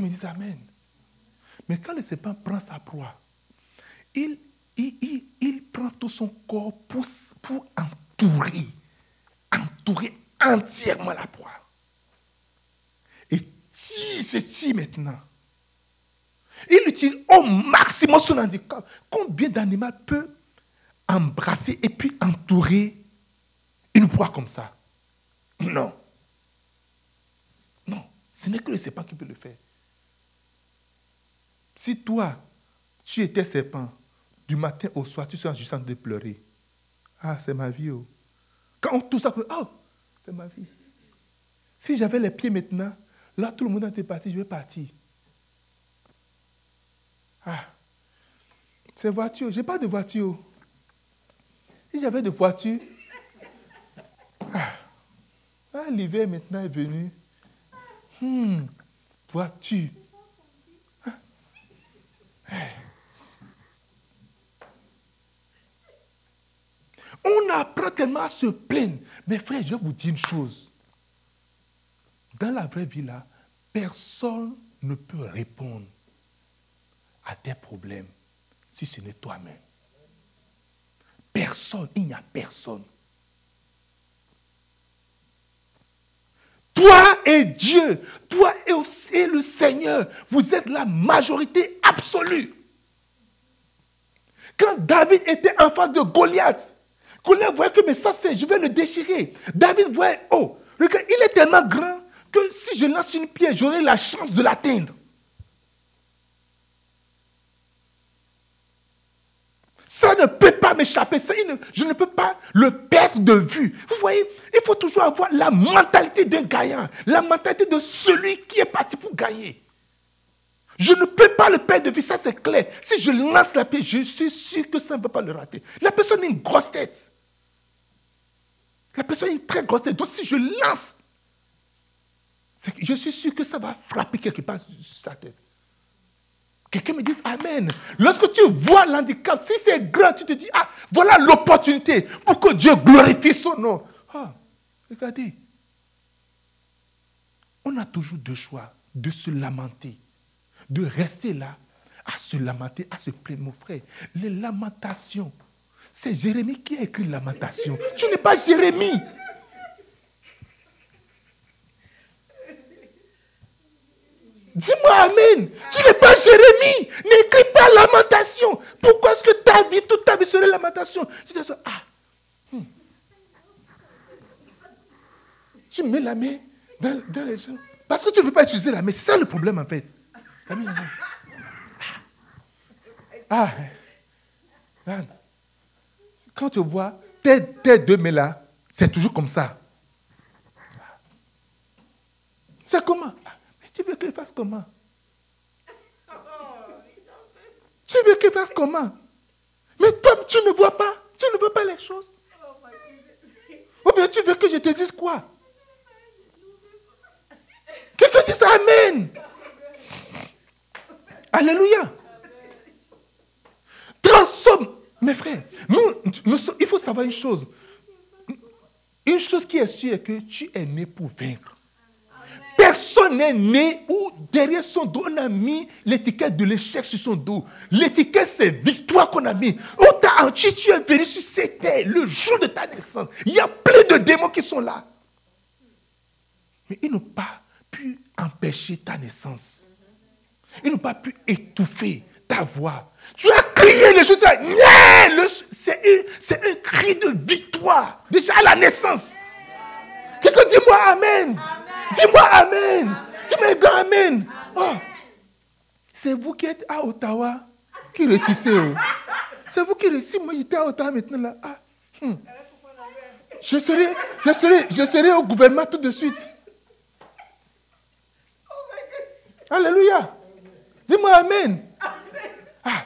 Me dit Amen. Mais quand le serpent prend sa proie, il, il, prend tout son corps pour, pour entourer, entourer entièrement la proie si, c'est si maintenant. Il utilise au maximum son handicap. Combien d'animaux peut embrasser et puis entourer une proie comme ça? Non. Non, ce n'est que le serpent qui peut le faire. Si toi, tu étais serpent, du matin au soir, tu seras juste en train de pleurer. Ah, c'est ma vie. Oh. Quand tout ça, oh, c'est ma vie. Si j'avais les pieds maintenant, Là, tout le monde était parti, je vais partir. Ah, c'est voiture. Je n'ai pas de voiture. Si j'avais de voiture, ah, ah l'hiver maintenant est venu. Hmm. Vois-tu hein? On apprend tellement à se plaindre. Mais frère, je vous dire une chose. Dans la vraie vie, là, personne ne peut répondre à tes problèmes si ce n'est toi-même. Personne, il n'y a personne. Toi et Dieu, toi et aussi le Seigneur, vous êtes la majorité absolue. Quand David était en face de Goliath, Goliath voyait que mais ça c'est, je vais le déchirer. David voyait, oh, il est tellement grand que si je lance une pierre, j'aurai la chance de l'atteindre. Ça ne peut pas m'échapper. Je ne peux pas le perdre de vue. Vous voyez, il faut toujours avoir la mentalité d'un gagnant, la mentalité de celui qui est parti pour gagner. Je ne peux pas le perdre de vue, ça c'est clair. Si je lance la pierre, je suis sûr que ça ne peut pas le rater. La personne a une grosse tête. La personne a une très grosse tête. Donc si je lance, je suis sûr que ça va frapper quelque part sur sa tête. Quelqu'un me dise Amen. Lorsque tu vois l'handicap, si c'est grand, tu te dis, ah, voilà l'opportunité pour que Dieu glorifie son nom. Ah, regardez. On a toujours deux choix, de se lamenter, de rester là, à se lamenter, à se plaindre, mon frère. Les lamentations, c'est Jérémie qui a écrit lamentation. Tu n'es pas Jérémie. Dis-moi Amen. Tu n'es pas Jérémie. N'écris pas lamentation. Pourquoi est-ce que ta vie, toute ta vie serait lamentation? Tu dis, ah. Hmm. Tu mets la main dans, les gens. Parce que tu ne veux pas utiliser la main. C'est ça le problème en fait. Ah. ah. Quand tu vois tes, tes deux mains là, c'est toujours comme ça. C'est comment? Tu veux qu'il fasse comment? Tu veux qu'il fasse comment? Mais toi, tu ne vois pas? Tu ne vois pas les choses? Ou bien tu veux que je te dise quoi? Quelqu'un dit ça, Amen. Alléluia. Transforme. Mes frères, nous, il faut savoir une chose. Une chose qui est sûre est que tu es né pour vaincre. Personne n'est né où derrière son dos, on a mis l'étiquette de l'échec sur son dos. L'étiquette, c'est victoire qu'on a mis. On t'a tu es venu sur cette terre le jour de ta naissance. Il y a plein de démons qui sont là. Mais ils n'ont pas pu empêcher ta naissance. Ils n'ont pas pu étouffer ta voix. Tu as crié les choses, c'est un, cri de victoire, déjà à la naissance. Quelqu'un dis-moi Amen. Dis-moi Amen. Dis-moi Amen. Oh. C'est vous qui êtes à Ottawa qui réussissez. Oh. C'est vous qui réussissez. Moi, j'étais à Ottawa maintenant. Là. Ah. Hmm. Je, serai, je, serai, je serai au gouvernement tout de suite. Alléluia. Dis-moi Amen. Ah.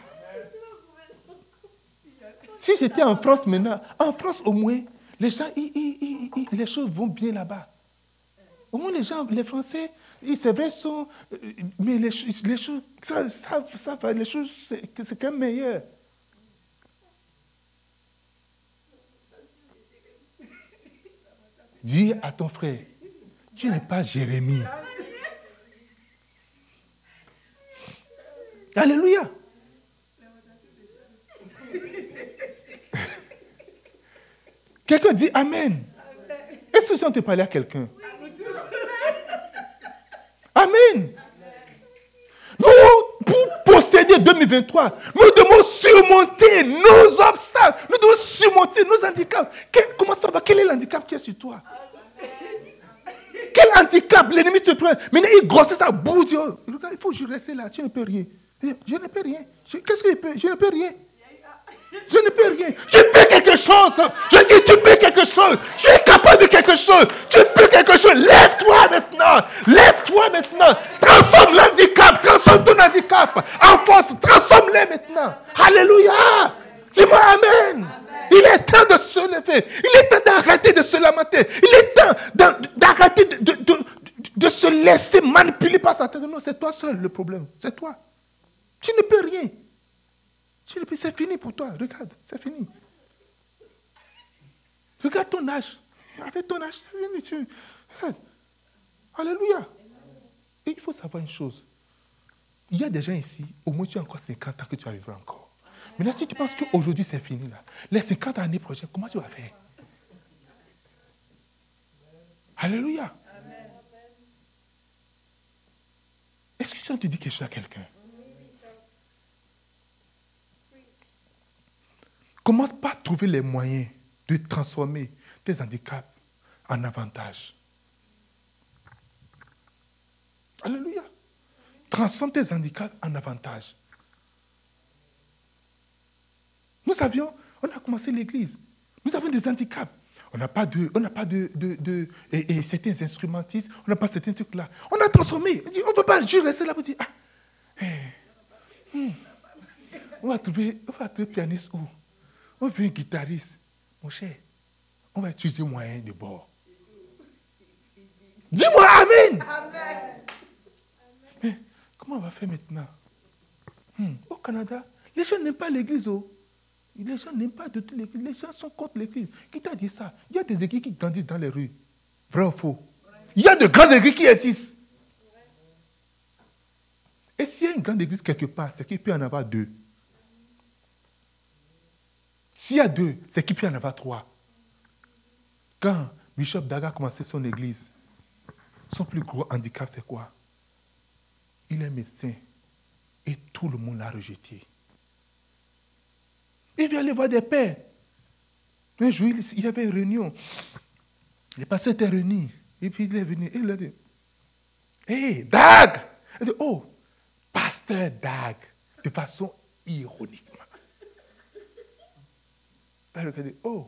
Si j'étais en France maintenant, en France au moins, les gens, les choses vont bien là-bas. Au moins, les gens, les Français, c'est vrai, euh, mais les, choses, ça, ça, ça, les choses, c'est quand même meilleur. [laughs] Dis à ton frère, tu n'es pas Jérémie. Alléluia. [laughs] Quelqu'un dit Amen. Est-ce que on te parler à quelqu'un? Amen. Nous, pour posséder 2023, nous devons surmonter nos obstacles. Nous devons surmonter nos handicaps. comment ça va? Quel est l'handicap qui est sur toi? Quel handicap l'ennemi te prend? Maintenant, il grossit sa bouche. il faut que je reste là. Tu ne peux rien. Je ne peux rien. Qu'est-ce que je peux? Je ne peux rien. Je ne peux rien. Tu peux quelque chose. Je dis, tu peux quelque chose. Tu es capable de quelque chose. Tu peux quelque chose. Lève-toi maintenant. Lève-toi maintenant. Transforme l'handicap. Transforme ton handicap en force. Transforme-les maintenant. Alléluia. Dis-moi Amen. Il est temps de se lever. Il est temps d'arrêter de se lamenter. Il est temps d'arrêter de, de se laisser manipuler par Satan. Non, c'est toi seul le problème. C'est toi. Tu ne peux rien. Tu peux, c'est fini pour toi. Regarde, c'est fini. Regarde ton âge. Avec ton âge, tu, Alléluia. Et il faut savoir une chose. Il y a des gens ici, au moins tu as encore 50 ans que tu vas vivre encore. Maintenant, si tu penses qu'aujourd'hui c'est fini, là, les 50 années prochaines, comment tu vas faire? Alléluia. Est-ce que tu te dis quelque chose à quelqu'un? Commence pas à trouver les moyens de transformer tes handicaps en avantages. Alléluia. Transforme tes handicaps en avantages. Nous avions, on a commencé l'église. Nous avons des handicaps. On n'a pas de, on n'a pas de, de, et, certains instrumentistes, on n'a pas certains trucs là. On a transformé. On ne peut pas juste rester là pour dire, ah, eh, hmm. on va trouver, on va trouver pianiste où? On veut un guitariste. Mon cher, on va utiliser moyen de bord. Dis-moi Amen. Mais comment on va faire maintenant? Hmm. Au Canada, les gens n'aiment pas l'église. Oh. Les gens n'aiment pas de toute l'église. Les gens sont contre l'église. Qui t'a dit ça? Il y a des églises qui grandissent dans les rues. Vrai ou faux? Il y a de grandes églises qui existent. Et s'il y a une grande église quelque part, c'est qu'il peut y en avoir deux. S'il y a deux, c'est qu'il peut y en avoir trois. Quand Bishop Daga a commencé son église, son plus gros handicap, c'est quoi? Il est médecin et tout le monde l'a rejeté. Il vient aller voir des pères. Un jour, il y avait une réunion. Les pasteurs étaient réunis. Et puis il est venu. Et il a dit Hé, Dag Il dit Oh, pasteur Dag. De façon ironiquement. Il a dit Oh.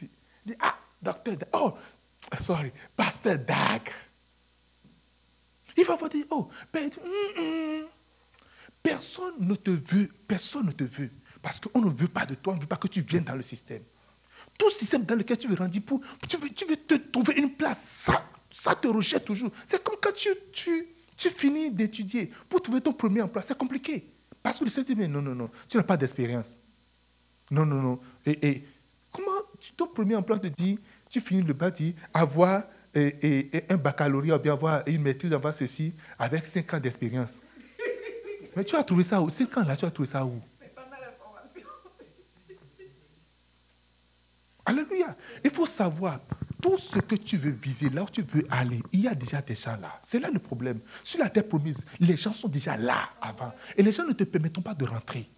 Il dit Ah, docteur. Oh, sorry, pasteur Dag. Il va vous dire Oh, personne ne te veut. Personne ne te veut. Parce qu'on ne veut pas de toi, on ne veut pas que tu viennes dans le système. Tout système dans lequel tu veux rendre pour, tu veux, tu veux te trouver une place, ça, ça te rejette toujours. C'est comme quand tu, tu, tu finis d'étudier pour trouver ton premier emploi, c'est compliqué. Parce que le système dit, non, non, non, tu n'as pas d'expérience. Non, non, non. Et, comment ton premier emploi te dit, tu finis le bâti, avoir et, un baccalauréat, ou bien avoir une maîtrise, avoir ceci, avec 5 ans d'expérience. [laughs] Mais tu as trouvé ça où? 5 ans là, tu as trouvé ça où? [laughs] Alléluia. Il faut savoir, tout ce que tu veux viser, là où tu veux aller, il y a déjà des gens là. C'est là le problème. Sur la terre promise, les gens sont déjà là avant. Et les gens ne te permettent pas de rentrer.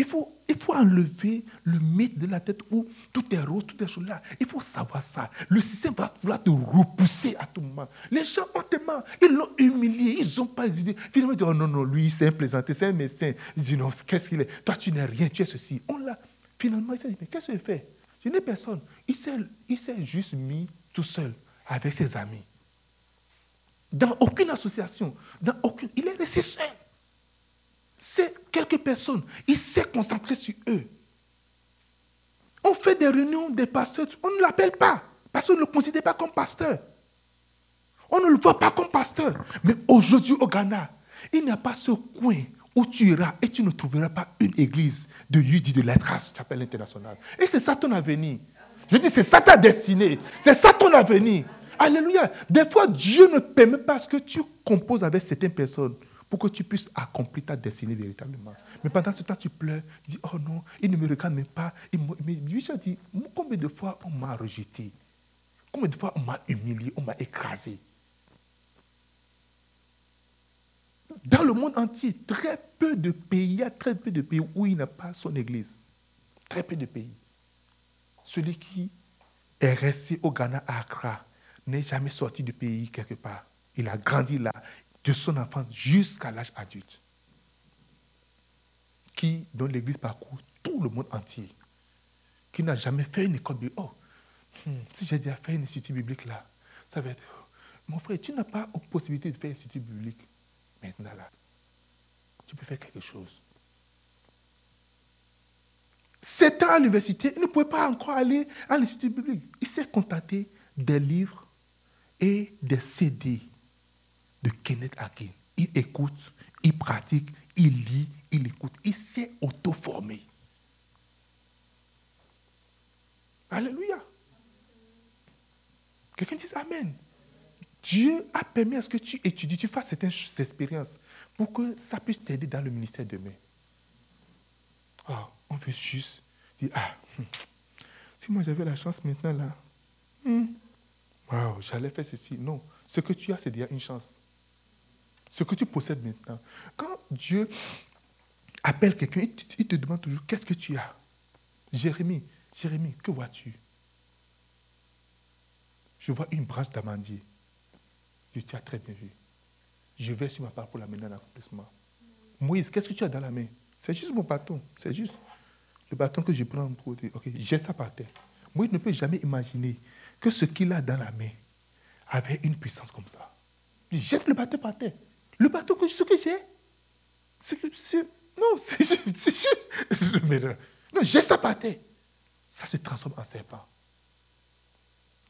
Il faut, il enlever le mythe de la tête où tout est rose, tout est chaud là. Il faut savoir ça. Le système va vouloir te repousser à tout moment. Les gens ont tellement, ils l'ont humilié, ils n'ont pas dit. Finalement, ils disent, oh non, non, lui, c'est un plaisanté, c'est un médecin. Ils disent, non, qu'est-ce qu'il est? Toi, tu n'es rien, tu es ceci. On l'a Finalement, il s'est dit, mais qu'est-ce qu'il fait Je n'ai personne. Il s'est juste mis tout seul avec ses amis. Dans aucune association, dans aucune, il est resté seul. C'est quelques personnes. Il s'est concentré sur eux. On fait des réunions des pasteurs, on ne l'appelle pas, parce qu'on ne le considère pas comme pasteur. On ne le voit pas comme pasteur. Mais aujourd'hui au Ghana, il n'y a pas ce coin où tu iras et tu ne trouveras pas une église de Yudi de lettres, chapelle internationale. Et c'est ça ton avenir. Je dis, c'est ça ta destinée. C'est ça ton avenir. Alléluia. Des fois, Dieu ne permet pas ce que tu composes avec certaines personnes pour que tu puisses accomplir ta destinée véritablement. Mais pendant ce temps, tu pleures, tu dis, oh non, il ne me regarde même pas. Mais je dis, combien de fois on m'a rejeté? Combien de fois on m'a humilié, on m'a écrasé? Dans le monde entier, très peu de pays, il y a très peu de pays où il n'a pas son église. Très peu de pays. Celui qui est resté au Ghana à Accra n'est jamais sorti du pays quelque part. Il a grandi là, de son enfance jusqu'à l'âge adulte. Qui, dans l'église, parcourt tout le monde entier. Qui n'a jamais fait une école biblique. Oh, hmm, si j'ai déjà fait une institut biblique là, ça va être. Mon frère, tu n'as pas la possibilité de faire un institut biblique. Maintenant là, tu peux faire quelque chose. Sept ans à l'université, il ne pouvait pas encore aller à l'institut biblique. Il s'est contenté des livres et des CD de Kenneth Hagin. Il écoute, il pratique, il lit, il écoute. Il s'est auto-formé. Alléluia. Quelqu'un dit Amen. Dieu a permis à ce que tu étudies, tu fasses cette expérience pour que ça puisse t'aider dans le ministère demain. Ah, on veut juste dire, ah, hmm, si moi j'avais la chance maintenant là, hmm, wow, j'allais faire ceci. Non, ce que tu as, c'est déjà une chance. Ce que tu possèdes maintenant. Quand Dieu appelle quelqu'un, il te demande toujours, qu'est-ce que tu as? Jérémie, Jérémie, que vois-tu? Je vois une branche d'amandier. Je tu as très bien vu. Je vais sur ma part pour l'amener en accomplissement. Moïse, qu'est-ce que tu as dans la main? C'est juste mon bâton. C'est juste le bâton que je prends pour dire, ok, jette ça par terre. Moïse ne peut jamais imaginer que ce qu'il a dans la main avait une puissance comme ça. Jette le bâton par terre. Le bâton que, ce que j'ai, non, [laughs] c'est juste, non, jette ça par. Ça se transforme en serpent.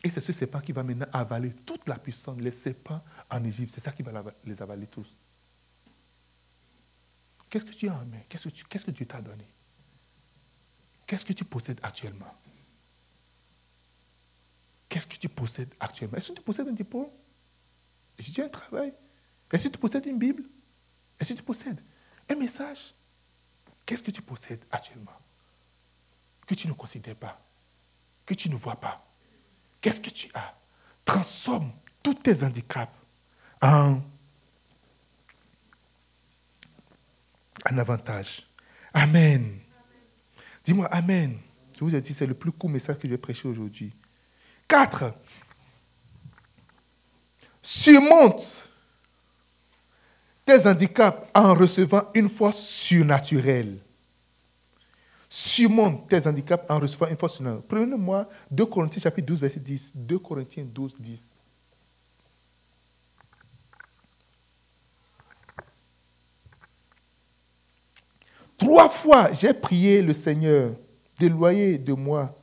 Et c'est ce serpent qui va maintenant avaler toute la puissance, les serpents en Égypte. C'est ça qui va les avaler tous. Qu'est-ce que tu as en main? Qu'est-ce que, qu'est-ce que Dieu t'a donné? Qu'est-ce que tu possèdes actuellement? Qu'est-ce que tu possèdes actuellement? Est-ce que tu possèdes un diplôme? Est-ce que tu as un travail? Est-ce que tu possèdes une Bible? Est-ce que tu possèdes un message? Qu'est-ce que tu possèdes actuellement Que tu ne considères pas Que tu ne vois pas? Qu'est-ce que tu as? Transforme tous tes handicaps en, un avantage. Amen. Dis-moi Amen. Je vous ai dit, c'est le plus court message que j'ai prêché aujourd'hui. Quatre. Surmonte tes handicaps en recevant une force surnaturelle surmonte tes handicaps en recevant une force surnaturelle. Prenez-moi 2 Corinthiens chapitre 12, verset 10. 2 Corinthiens 12, 10. Trois fois, j'ai prié le Seigneur d'éloigner de moi.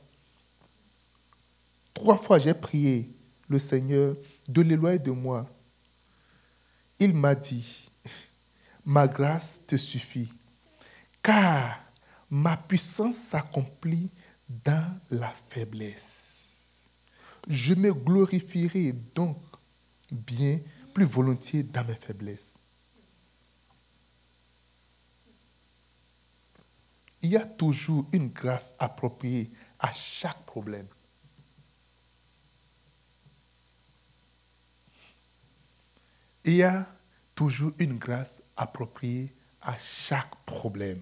Trois fois, j'ai prié le Seigneur de l'éloigner de moi. Il m'a dit, ma grâce te suffit, car ma puissance s'accomplit dans la faiblesse. Je me glorifierai donc bien plus volontiers dans mes faiblesses. Il y a toujours une grâce appropriée à chaque problème. Il y a toujours une grâce appropriée à chaque problème.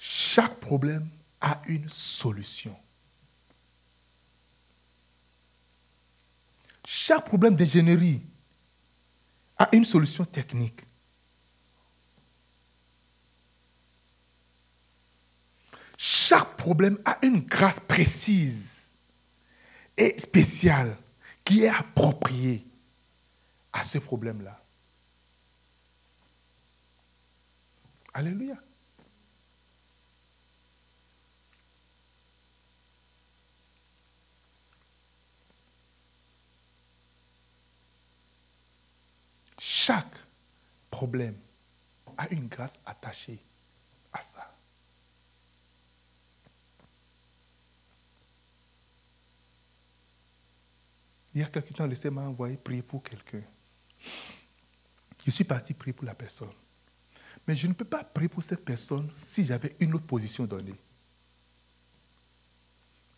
Chaque problème a une solution. Chaque problème d'ingénierie a une solution technique. Chaque problème a une grâce précise et spéciale qui est appropriée à ce problème-là. Alléluia. Chaque problème a une grâce attachée à ça. Il y a quelqu'un temps, laissez m'a envoyé prier pour quelqu'un. Je suis parti prier pour la personne. Mais je ne peux pas prier pour cette personne si j'avais une autre position donnée.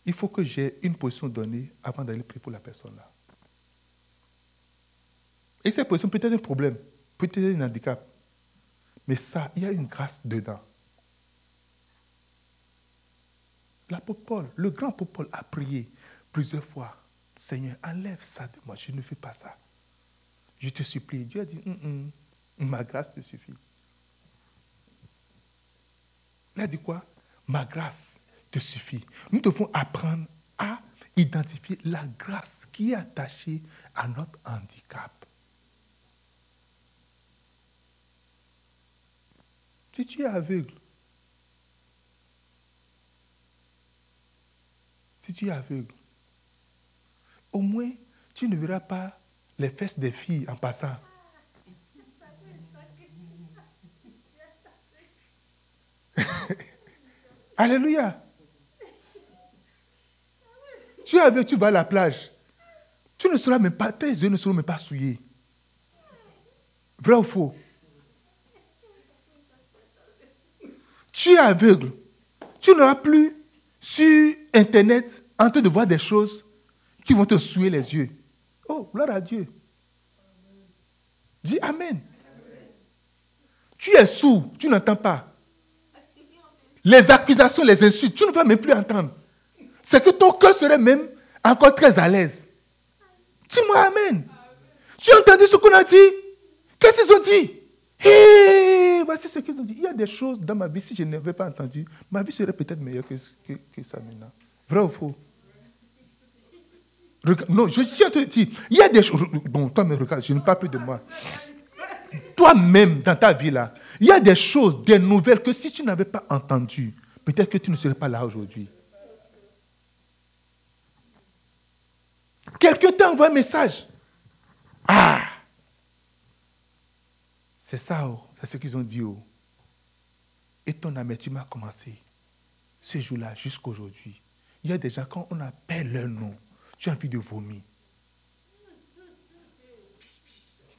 Il faut que j'ai une position donnée avant d'aller prier pour la personne là. Et cette position peut être un problème, peut être un handicap. Mais ça, il y a une grâce dedans. L'apôtre Paul, le grand apôtre Paul a prié plusieurs fois. Seigneur, enlève ça de moi, je ne fais pas ça. Je te supplie. Dieu a dit, ma grâce te suffit. Il a dit quoi? Ma grâce te suffit. Nous devons apprendre à identifier la grâce qui est attachée à notre handicap. Si tu es aveugle, si tu es aveugle, au moins, tu ne verras pas les fesses des filles en passant. Alléluia. Tu es aveugle, tu vas à la plage. Tu ne seras pas, tes yeux ne seront même pas souillés. Vrai ou faux? Tu es aveugle. Tu n'auras plus sur Internet en train de voir des choses qui vont te souiller les yeux. Oh, gloire à Dieu. Dis Amen. Tu es sourd, tu n'entends pas. Les accusations, les insultes, tu ne vas même plus entendre. C'est que ton cœur serait même encore très à l'aise. Dis-moi Amen. Tu as entendu ce qu'on a dit? Qu'est-ce qu'ils ont dit? Hé, voici ce qu'ils ont dit. Il y a des choses dans ma vie, si je n'avais pas entendu, ma vie serait peut-être meilleure que, ça maintenant. Vrai ou faux? Non, je tiens à te dire, il y a des choses. Bon, toi, me regarde, je ne parle plus de moi. Toi-même, dans ta vie là, il y a des choses, des nouvelles que si tu n'avais pas entendues, peut-être que tu ne serais pas là aujourd'hui. Quelqu'un t'a envoyé un message. Ah C'est ça, oh. c'est ce qu'ils ont dit. Oh. Et ton amertume a commencé ce jour-là jusqu'à aujourd'hui. Il y a des gens, quand on appelle leur nom, tu as envie de vomir.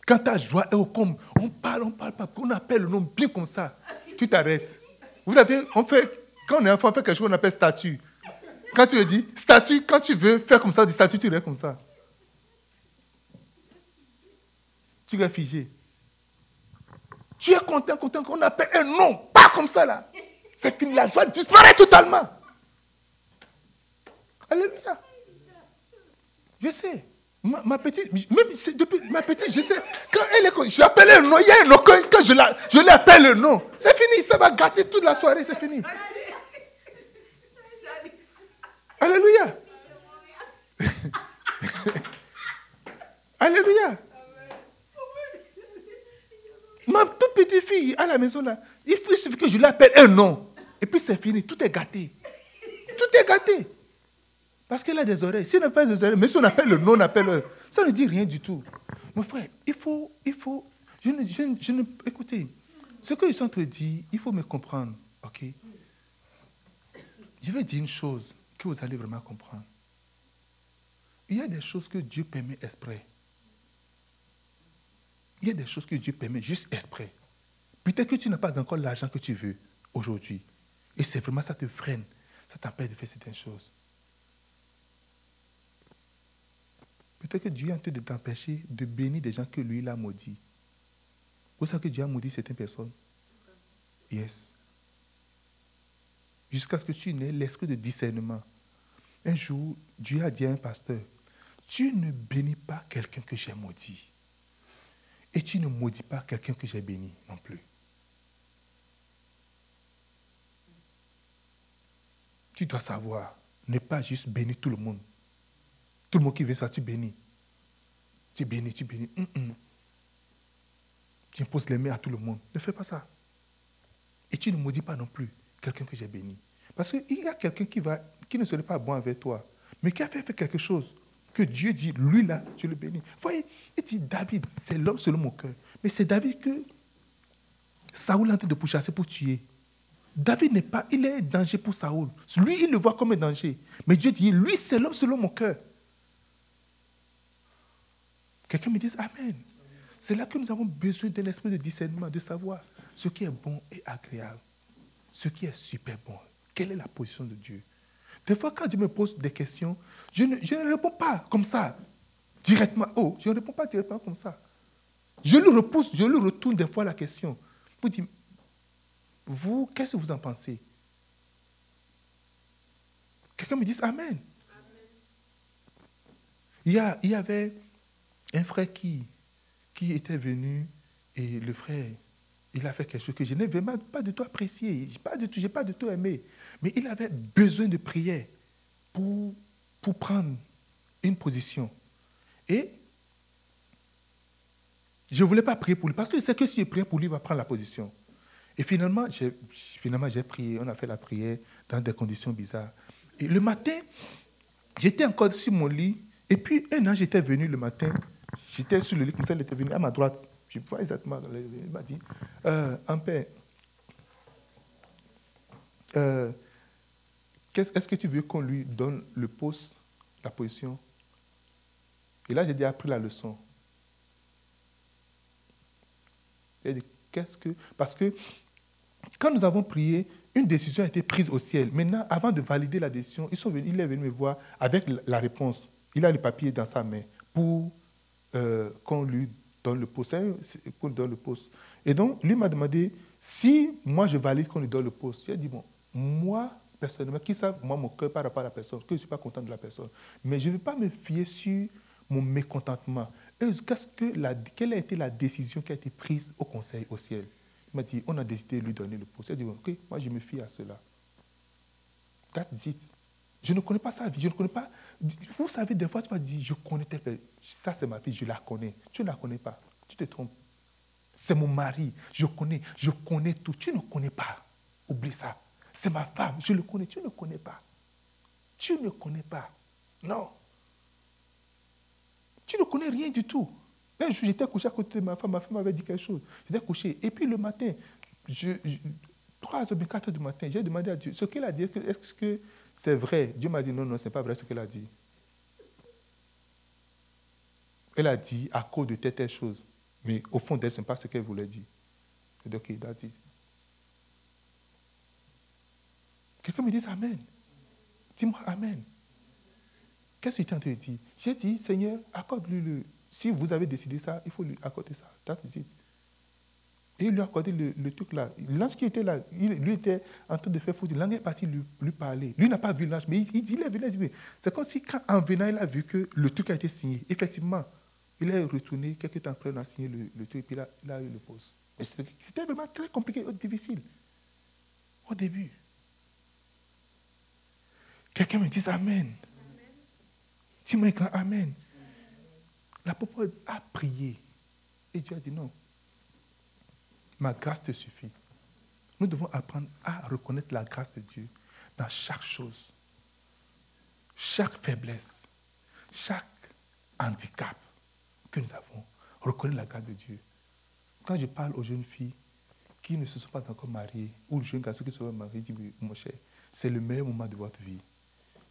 Quand ta joie est au comble, on parle, on parle pas, on appelle le nom bien comme ça, tu t'arrêtes. Vous avez, on fait, quand on est enfant, on fait quelque chose qu'on appelle statut. Quand tu le dis, statut, quand tu veux faire comme ça, du statut, tu restes comme ça. Tu restes figé. Tu es content, content qu'on appelle un nom, pas comme ça là. C'est fini, la joie disparaît totalement. Alléluia. Je sais. Ma, petite, même depuis ma petite, je sais, quand elle est, je l'appelle un nom, il y a un nom, quand, je, je l'appelle le nom, c'est fini, ça va gâter toute la soirée, c'est fini. [laughs] Alléluia. Alléluia. Ma toute petite fille à la maison là, il suffit que je l'appelle un nom. Et puis c'est fini, tout est gâté. Tout est gâté. Parce qu'elle a des oreilles. Si elle n'a pas des oreilles, mais si on appelle le nom, on appelle le... Ça ne dit rien du tout. Mon frère, il faut, il faut, je ne, je, ne, écoutez, ce que je suis en train de dire, il faut me comprendre, ok? Je vais dire une chose que vous allez vraiment comprendre. Il y a des choses que Dieu permet exprès. Il y a des choses que Dieu permet juste exprès. Peut-être que tu n'as pas encore l'argent que tu veux aujourd'hui. Et c'est vraiment ça te freine. Ça t'empêche de faire certaines choses. Peut-être que Dieu est en train de t'empêcher de bénir des gens que lui, il a maudit. Vous savez que Dieu a maudit certaines personnes Yes. Jusqu'à ce que tu n'aies l'esprit de discernement. Un jour, Dieu a dit à un pasteur, tu ne bénis pas quelqu'un que j'ai maudit. Et tu ne maudis pas quelqu'un que j'ai béni non plus. Tu dois savoir, ne pas juste bénir tout le monde. Tout le monde qui veut ça, tu bénis. Tu bénis, tu bénis. Mm, mm. Tu imposes les mains à tout le monde. Ne fais pas ça. Et tu ne maudis pas non plus quelqu'un que j'ai béni. Parce qu'il y a quelqu'un qui, va, qui ne serait pas bon avec toi, mais qui a fait quelque chose que Dieu dit, lui là, tu le bénis. Vous voyez, il dit, David, c'est l'homme selon mon cœur. Mais c'est David que Saoul est en train de pourchasser pour tuer. David n'est pas, il est un danger pour Saoul. Lui, il le voit comme un danger. Mais Dieu dit, lui, c'est l'homme selon mon cœur. Quelqu'un me dit Amen. C'est là que nous avons besoin d'un esprit de discernement, de savoir ce qui est bon et agréable, ce qui est super bon. Quelle est la position de Dieu? Des fois, quand Dieu me pose des questions, je ne, je ne réponds pas comme ça, directement. Oh, je ne réponds pas directement comme ça. Je lui repousse, je lui retourne des fois la question pour dire Vous, qu'est-ce que vous en pensez? Quelqu'un me dit Amen. Il y, a, il y avait un frère qui, qui était venu et le frère, il a fait quelque chose que je n'ai pas du tout apprécié, je n'ai pas, du tout, pas du tout aimé. Mais il avait besoin de prière pour, pour prendre une position. Et je ne voulais pas prier pour lui parce que sais que si je prie pour lui, il va prendre la position. Et finalement, j'ai, finalement, j'ai prié, on a fait la prière dans des conditions bizarres. Et le matin, j'étais encore sur mon lit. Et puis, un an, j'étais venu le matin. J'étais sur le lit, elle était venue à ma droite. Je vois exactement. Elle m'a dit euh, En euh, est-ce que tu veux qu'on lui donne le poste, la position? Et là, j'ai déjà appris la leçon. qu'est-ce que. Parce que quand nous avons prié, une décision a été prise au ciel. Maintenant, avant de valider la décision, ils sont venus, il est venu me voir avec la réponse. Il a le papier dans sa main pour euh, qu'on lui donne le poste. Qu'on donne le poste. Et donc, lui m'a demandé si moi je valide qu'on lui donne le poste. J'ai dit, bon, moi, personnellement, qui savent, moi, mon cœur par rapport à la personne, que je ne suis pas content de la personne. Mais je ne vais pas me fier sur mon mécontentement. Qu'est-ce que la, quelle a été la décision qui a été prise au conseil au ciel? Il m'a dit, on a décidé de lui donner le poste. J'ai dit, ok, moi je me fie à cela. That's it. Je ne connais pas sa vie, je ne connais pas. Vous savez, des fois, tu vas dire, je connais telle Ça, c'est ma fille, je la connais. Tu ne la connais pas. Tu te trompes. C'est mon mari, je connais, je connais tout. Tu ne connais pas. Oublie ça. C'est ma femme, je le connais. Tu ne connais pas. Tu ne connais pas. Non. Tu ne connais rien du tout. Un jour, j'étais couché à côté de ma femme, ma femme m'avait dit quelque chose. J'étais couché. Et puis le matin, je, 3 h 4 h du matin, j'ai demandé à Dieu ce qu'elle a dit. Est-ce que c'est vrai Dieu m'a dit non, non, ce n'est pas vrai ce qu'elle a dit. Elle a dit à cause de telle, telle chose. Mais au fond d'elle, ce n'est pas ce qu'elle voulait dire. J'ai dit, ok, that's it. Quelqu'un me dit Amen. Dis-moi Amen. Qu'est-ce que tu de dire? J'ai dit, Seigneur, accorde-lui le. Si vous avez décidé ça, il faut lui accorder ça. Et il lui a accordé le, truc là. L'ange qui était là, il, lui était en train de faire foutre. L'ange est parti lui, parler. Lui n'a pas vu l'ange, mais il, dit, il est venu. C'est comme si, quand, en venant, il a vu que le truc a été signé. Effectivement, il est retourné quelques temps après, on a signé le, truc, et puis là, il a eu le poste. C'était vraiment très compliqué, difficile. Au début. Quelqu'un me dit Amen. Dis-moi grand Amen. L'apôtre a prié. Et Dieu a dit non. Ma grâce te suffit. Nous devons apprendre à reconnaître la grâce de Dieu dans chaque chose. Chaque faiblesse, chaque handicap que nous avons. Reconnaître la grâce de Dieu. Quand je parle aux jeunes filles qui ne se sont pas encore mariées, ou aux jeunes garçons qui se sont mariés, je dis, mon cher, c'est le meilleur moment de votre vie.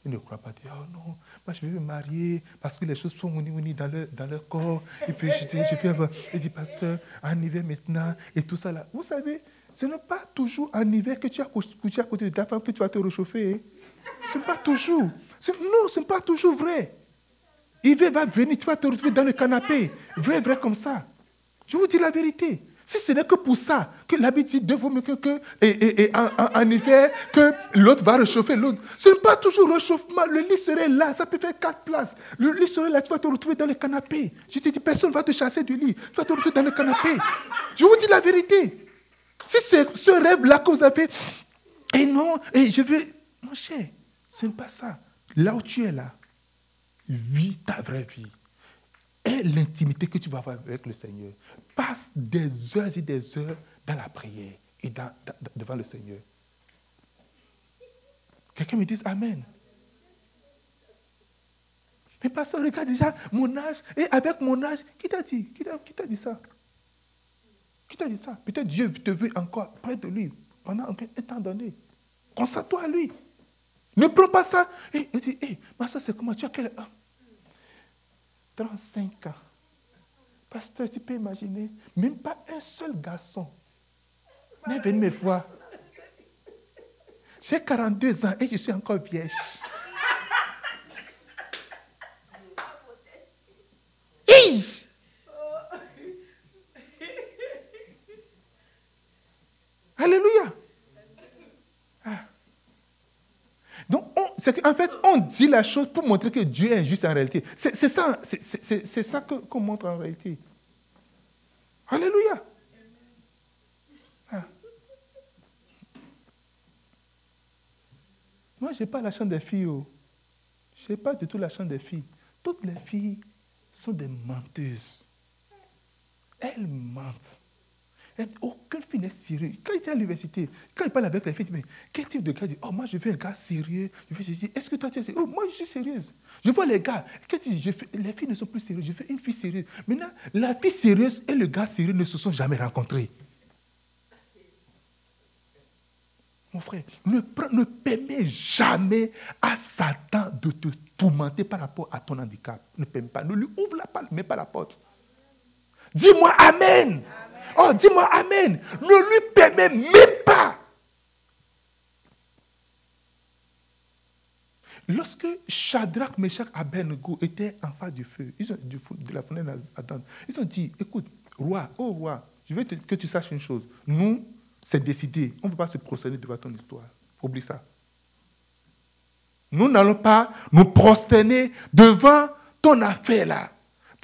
Ils ne croient pas dire, oh non, moi je vais me marier parce que les choses sont unies dans leur, dans leur corps. Il fait, je, je fais avoir, il dit, pasteur, en hiver maintenant, et tout ça là. Vous savez, ce n'est pas toujours en hiver que tu as couché à côté de ta femme que tu vas te réchauffer. Hein. Ce n'est pas toujours. Non, ce n'est pas toujours vrai. Hiver va venir, tu vas te retrouver dans le canapé. Vrai, vrai comme ça. Je vous dis la vérité. Si ce n'est que pour ça que l'habitude de mieux que, que et, en, hiver, que l'autre va réchauffer l'autre, ce n'est pas toujours réchauffement. Le lit serait là, ça peut faire quatre places. Le lit serait là, tu vas te retrouver dans le canapé. Je te dis, personne ne va te chasser du lit. Tu vas te retrouver dans le canapé. Je vous dis la vérité. Si c'est ce rêve-là que vous avez, et non, et je veux. Mon cher, ce n'est pas ça. Là où tu es là, vis ta vraie vie. Et l'intimité que tu vas avoir avec le Seigneur passe des heures et des heures dans la prière et devant le Seigneur. Quelqu'un me dit Amen. Mais pasteur, regarde déjà mon âge. Et avec mon âge, qui t'a dit Qui t'a dit ça? Qui t'a dit ça? Peut-être Dieu te veut encore près de lui pendant un temps donné. Consacre-toi à lui. Ne prends pas ça. Et il dit, hé, ma soeur, c'est comment? Tu as quel âge? 35 ans. Pasteur, tu peux imaginer, même pas un seul garçon n'est venu me voir. J'ai 42 ans et je suis encore vieille. Alléluia. Ah. Donc, en fait, on dit la chose pour montrer que Dieu est juste en réalité. C'est ça, c'est ça qu'on montre en réalité. Alléluia. Ah. Moi, je n'ai pas la chance des filles. Oh. Je n'ai pas du tout la chance des filles. Toutes les filles sont des menteuses. Elles mentent. Aucune fille n'est sérieuse. Quand il était à l'université, quand il parle avec les filles, mais quel type de gars? Dit, oh, moi, je veux un gars sérieux. Je fais, est-ce que toi, tu es sérieux? Oh, moi, je suis sérieuse. Je vois les gars. Je les filles ne sont plus sérieuses. Je fais une fille sérieuse. Maintenant, la fille sérieuse et le gars sérieux ne se sont jamais rencontrés. Mon frère, ne, permets jamais à Satan de te tourmenter par rapport à ton handicap. Ne permets pas. Ne lui ouvre la, mets pas la porte. Dis-moi Amen. Oh, dis-moi Amen. Ne lui permets même pas. Lorsque Shadrach, Meshach, Abednego étaient en face du feu, ils ont, de la fenêtre attendre, ils ont dit, écoute, roi, oh roi, je veux que tu saches une chose. Nous, c'est décidé. On ne peut pas se prosterner devant ton histoire. Oublie ça. Nous n'allons pas nous prosterner devant ton affaire là.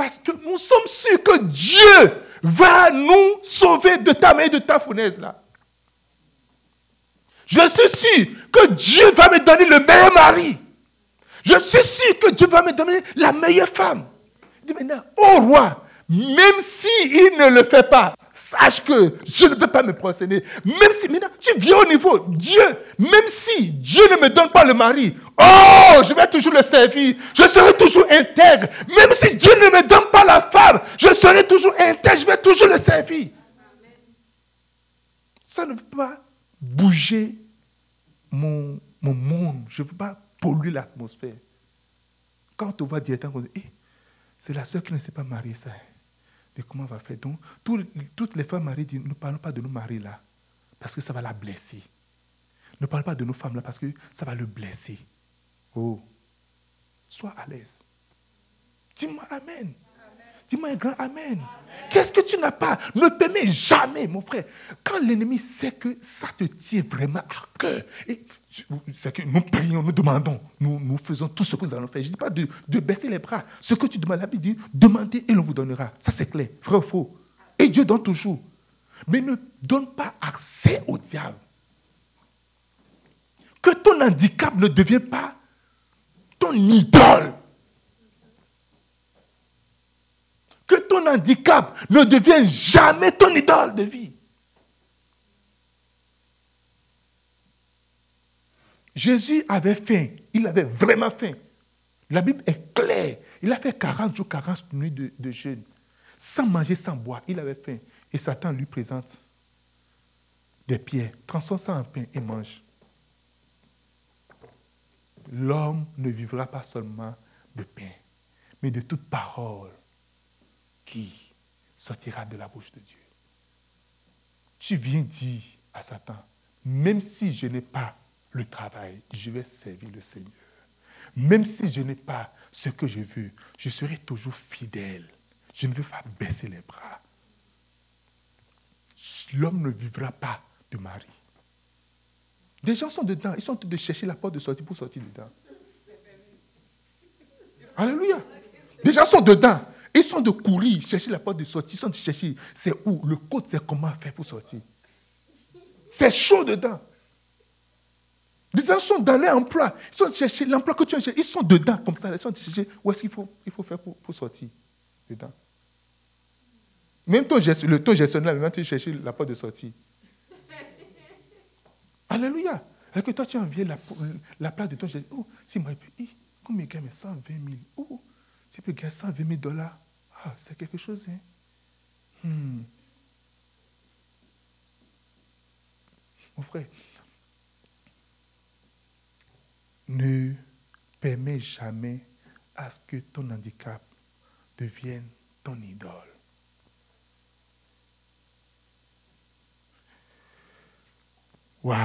Parce que nous sommes sûrs que Dieu va nous sauver de ta main et de ta fournaise là. Je suis sûr que Dieu va me donner le meilleur mari. Je suis sûr que Dieu va me donner la meilleure femme. Il dit maintenant, oh roi, même s'il il ne le fait pas, sache que je ne veux pas me procéder. Même si maintenant, tu viens au niveau, Dieu, même si Dieu ne me donne pas le mari, oh, je vais toujours le servir. Je serai toujours intègre. Même si Dieu ne me donne pas la femme, je serai toujours intègre. Je vais toujours le servir. Ça ne veut pas bouger mon, mon monde. Je ne veux pas polluer l'atmosphère. Quand on voit directement, dit, eh, c'est la soeur qui ne s'est pas mariée, ça. Mais comment on va faire Donc, toutes les femmes mariées disent, ne parlons pas de nos maris là, parce que ça va la blesser. Ne parle pas de nos femmes là, parce que ça va le blesser. Oh, sois à l'aise. Dis-moi Amen. Dis-moi un grand Amen. Qu'est-ce que tu n'as pas? Ne permets jamais, mon frère. Quand l'ennemi sait que ça te tient vraiment à cœur, et nous prions, nous demandons, nous, nous faisons tout ce que nous allons faire. Je ne dis pas de, baisser les bras. Ce que tu demandes, la Bible dit, demandez et l'on vous donnera. Ça c'est clair, vrai ou faux. Et Dieu donne toujours. Mais ne donne pas accès au diable. Que ton handicap ne devienne pas ton idole. Que ton handicap ne devienne jamais ton idole de vie. Jésus avait faim. Il avait vraiment faim. La Bible est claire. Il a fait 40 jours, 40 nuits de, jeûne. Sans manger, sans boire. Il avait faim. Et Satan lui présente des pierres. Transforme ça en pain et mange. L'homme ne vivra pas seulement de pain, mais de toute parole qui sortira de la bouche de Dieu. Tu viens dire à Satan, même si je n'ai pas le travail, je vais servir le Seigneur. Même si je n'ai pas ce que je veux, je serai toujours fidèle. Je ne veux pas baisser les bras. L'homme ne vivra pas de mari. Des gens sont dedans, ils sont de chercher la porte de sortie pour sortir dedans. Alléluia. Des gens sont dedans, ils sont de courir, chercher la porte de sortie, ils sont de chercher c'est où, le code, c'est comment faire pour sortir. C'est chaud dedans. Les gens sont dans leur emploi. Ils sont chercher l'emploi que tu as cherché. Ils sont dedans comme ça. Ils sont chercher où est-ce qu'il faut, il faut faire pour, sortir. Dedans. Même ton le taux gestionnaire, même tu cherches la porte de sortie. [laughs] Alléluia. Alors que toi, tu envié la, la place de ton gestionnaire. Oh, si moi, puis, combien gagne 120 000 Oh, tu peux gagner 120 000 dollars. Ah, c'est quelque chose, hein? Hmm. Mon frère, ne permets jamais à ce que ton handicap devienne ton idole. Wow!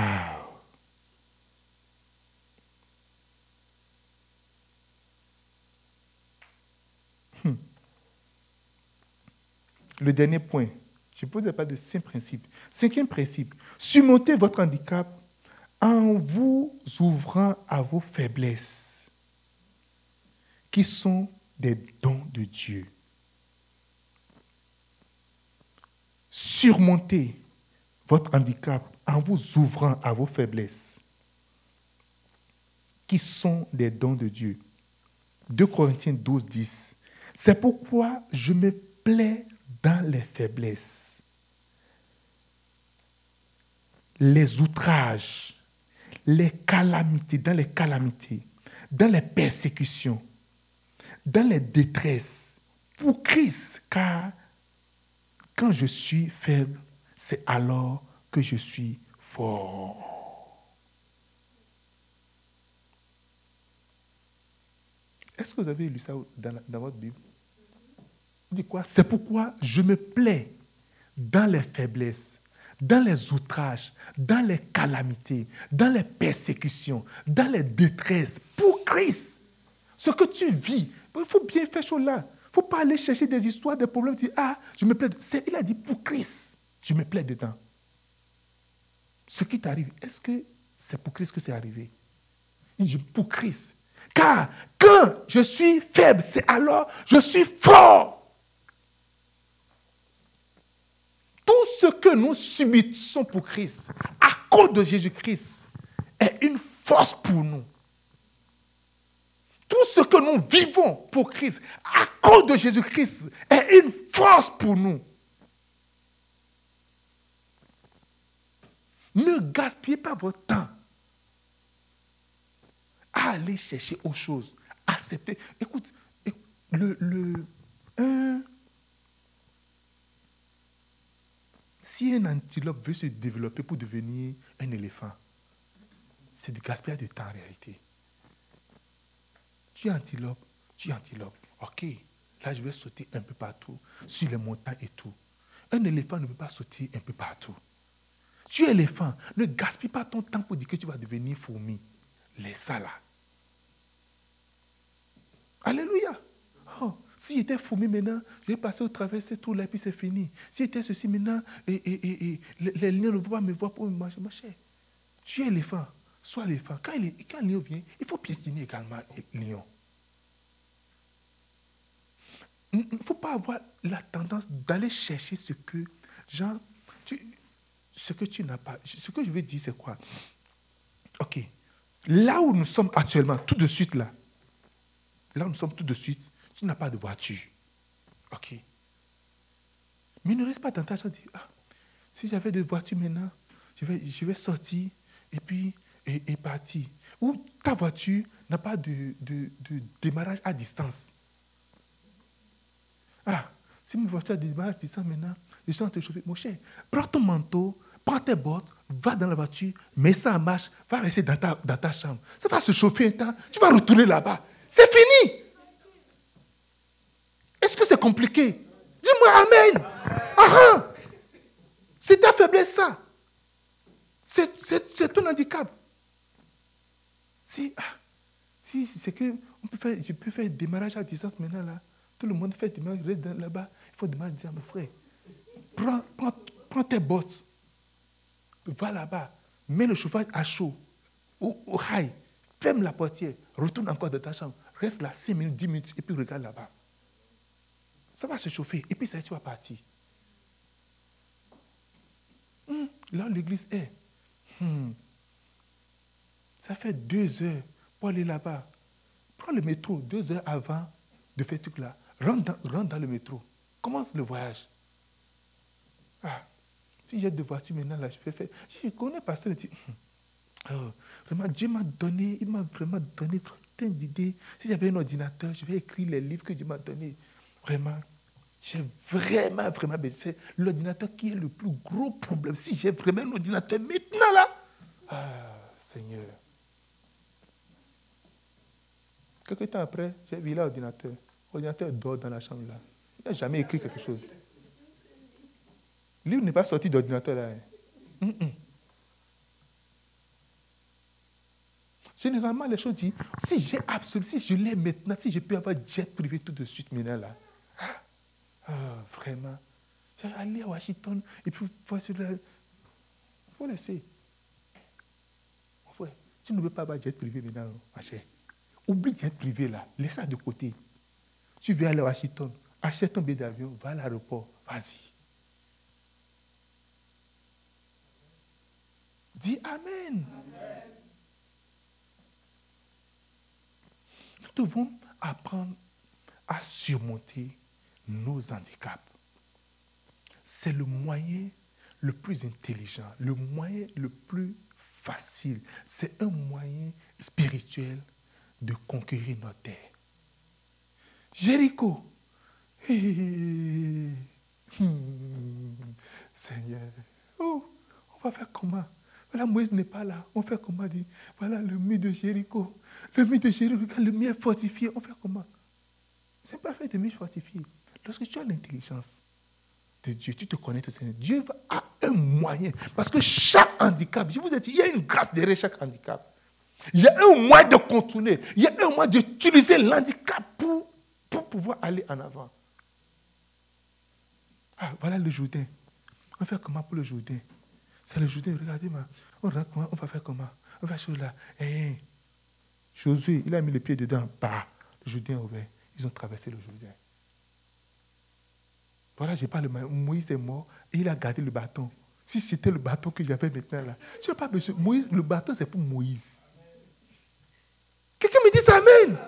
Hmm. Le dernier point, je pose pas de cinq principes. Cinquième principe, surmontez votre handicap en vous ouvrant à vos faiblesses, qui sont des dons de Dieu. Surmontez votre handicap en vous ouvrant à vos faiblesses, qui sont des dons de Dieu. 2 Corinthiens 12, 10. C'est pourquoi je me plais dans les faiblesses, les outrages, les calamités, dans les calamités, dans les persécutions, dans les détresses, pour Christ, car quand je suis faible, c'est alors que je suis fort. Est-ce que vous avez lu ça dans, votre Bible? Quoi? C'est pourquoi je me plais dans les faiblesses, dans les outrages, dans les calamités, dans les persécutions, dans les détresses, pour Christ. Ce que tu vis, il faut bien faire là. Il ne faut pas aller chercher des histoires, des problèmes, dire, ah, je me plais. Il a dit, pour Christ, je me plais dedans. Ce qui t'arrive, est-ce que c'est pour Christ que c'est arrivé? Il dit, pour Christ. Car quand je suis faible, c'est alors je suis fort. tout ce que nous subissons pour Christ, à cause de Jésus-Christ, est une force pour nous. Tout ce que nous vivons pour Christ, à cause de Jésus-Christ, est une force pour nous. Ne gaspillez pas votre temps à aller chercher autre chose. Accepter. Écoute, le, le, Si un antilope veut se développer pour devenir un éléphant, c'est du gaspillage de temps en réalité. Tu es antilope, tu es antilope. Ok, là je vais sauter un peu partout, sur les montagnes et tout. Un éléphant ne peut pas sauter un peu partout. Tu es éléphant, ne gaspille pas ton temps pour dire que tu vas devenir fourmi. Laisse ça là. Alléluia. Oh, si j'étais fourmi maintenant, je vais passer au travers de tout là et puis c'est fini. Si j'étais ceci maintenant, et, et, et, les, lions ne vont pas me voir pour me manger. Ma chère, tu es éléphant, sois éléphant. Quand, il, quand lion vient, il faut piétiner également le lion. Il ne faut pas avoir la tendance d'aller chercher ce que, genre, ce que tu n'as pas. Ce que je veux dire, c'est quoi? Ok. Là où nous sommes actuellement, tout de suite là, là où nous sommes tout de suite, tu n'as pas de voiture. OK. Mais ne reste pas dans ta chambre. Ah, si j'avais de voiture maintenant, je vais, je vais sortir et puis et, partir. Ou ta voiture n'a pas de, de, démarrage à distance. Ah, si ma voiture a de démarrage à distance maintenant, je suis en train de chauffer. Mon cher, prends ton manteau, prends tes bottes, va dans la voiture, mets ça en marche, va rester dans ta, dans ta chambre. Ça va se chauffer un temps, tu vas retourner là-bas. C'est fini. Est-ce que c'est compliqué? Dis-moi Amen. Ah, ah. C'est ta faiblesse, ça. C'est ton handicap. Si, ah, si c'est que on peut faire, je peux faire démarrage à distance maintenant, là. Tout le monde fait démarrage, reste là-bas. Il faut demander à mon frère. Prends, prends, prends, tes bottes. Va là-bas. Mets le chauffage à chaud. Au, au high. Ferme la portière. Retourne encore dans ta chambre. Reste là 5 minutes, 10 minutes et puis regarde là-bas. Ça va se chauffer. Et puis ça, tu vas partir. Hmm, là, l'église est. Hmm. Ça fait deux heures pour aller là-bas. Prends le métro deux heures avant de faire tout là. Rentre dans, le métro. Commence le voyage. Ah, si j'ai deux voitures maintenant, là, je peux faire. Je connais pas ça. Oh, vraiment, Dieu m'a donné, il m'a vraiment donné plein d'idées. Si j'avais un ordinateur, je vais écrire les livres que Dieu m'a donnés. Vraiment, j'ai vraiment, vraiment besoin. C'est l'ordinateur qui est le plus gros problème. Si j'ai vraiment un ordinateur maintenant là, ah, Seigneur. Quelques temps après, j'ai vu l'ordinateur. L'ordinateur dort dans la chambre là. Il n'a jamais écrit quelque chose. Livre n'est pas sorti d'ordinateur là. Hein. Généralement, les choses disent, si j'ai absolument, si je l'ai maintenant, si je peux avoir jet privé tout de suite maintenant là, ah, vraiment. Aller à Washington et puis voir cela. Il faut laisser. Tu ne veux pas avoir jet privé maintenant, ma chère. Oublie jet privé là. Laisse ça de côté. Tu veux aller à Washington, achète ton billet d'avion, va à l'aéroport, vas-y. Dis. Amen. Nous devons apprendre à surmonter nos handicaps. C'est le moyen le plus intelligent, le moyen le plus facile, c'est un moyen spirituel de conquérir notre terre. Jéricho. Hmm. Seigneur, oh, on va faire comment? Voilà, Moïse n'est pas là. On fait comment dit, Voilà le mur de Jéricho. Le mur de Jéricho, le mur fortifié. On fait comment? C'est pas fait de mur fortifié. Lorsque tu as l'intelligence de Dieu, tu te connais, Seigneur. Dieu a un moyen. Parce que chaque handicap, je vous ai dit, il y a une grâce derrière chaque handicap. Il y a un moyen de contourner. Il y a un moyen d'utiliser l'handicap pour, pour pouvoir aller en avant. Ah, voilà le Jourdain. On va faire comment pour le Jourdain? C'est le Jourdain. Regardez. On, on va faire comment? On va faire là. Eh, Josué, il a mis le pied dedans. Bah, le Jourdain ouvert. Ils ont traversé le Jourdain. Voilà, je parle. Moïse est mort et il a gardé le bâton. Si c'était le bâton que j'avais maintenant là, n'as pas besoin. Moïse, le bâton, c'est pour Moïse. Quelqu'un me dit Amen.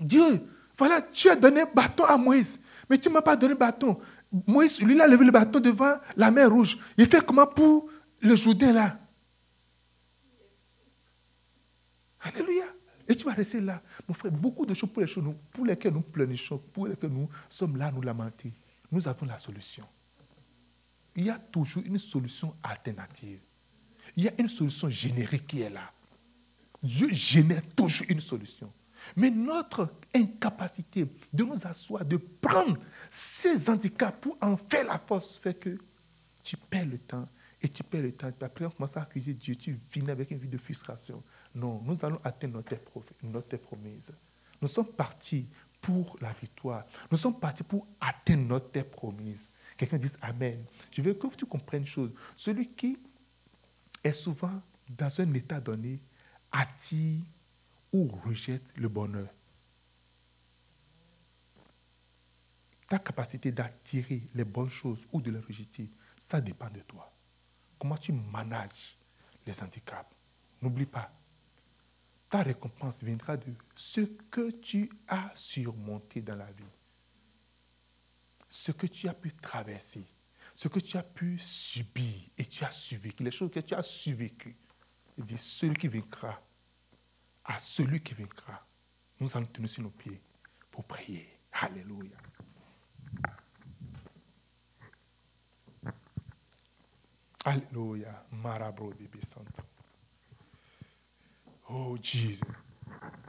Dieu, voilà, tu as donné bâton à Moïse, mais tu ne m'as pas donné bâton. Moïse, lui, il a levé le bâton devant la mer rouge. Il fait comment pour le Jourdain là? Alléluia. Et tu vas rester là. Mon frère, beaucoup de choses pour, les choses, pour lesquelles nous pleurnichons, pour lesquelles nous sommes là, nous lamenter. Nous avons la solution. Il y a toujours une solution alternative. Il y a une solution générique qui est là. Dieu génère toujours une solution. Mais notre incapacité de nous asseoir, de prendre ces handicaps pour en faire la force, fait que tu perds le temps et tu perds le temps. Après, on commence à accuser Dieu, tu viens avec une vie de frustration. Non, nous allons atteindre notre, promise. Nous sommes partis pour la victoire. Nous sommes partis pour atteindre notre promise. Quelqu'un dit Amen. Je veux que tu comprennes une chose. Celui qui est souvent dans un état donné attire ou rejette le bonheur. Ta capacité d'attirer les bonnes choses ou de les rejeter, ça dépend de toi. Comment tu manages les handicaps. N'oublie pas, ta récompense viendra de ce que tu as surmonté dans la vie, ce que tu as pu traverser, ce que tu as pu subir et tu as survécu, les choses que tu as survécues. Il dit, celui qui vaincra, à celui qui vaincra. Nous allons tenir sur nos pieds pour prier. Alléluia. Alléluia. Marabro de Santo. Oh, Jesus.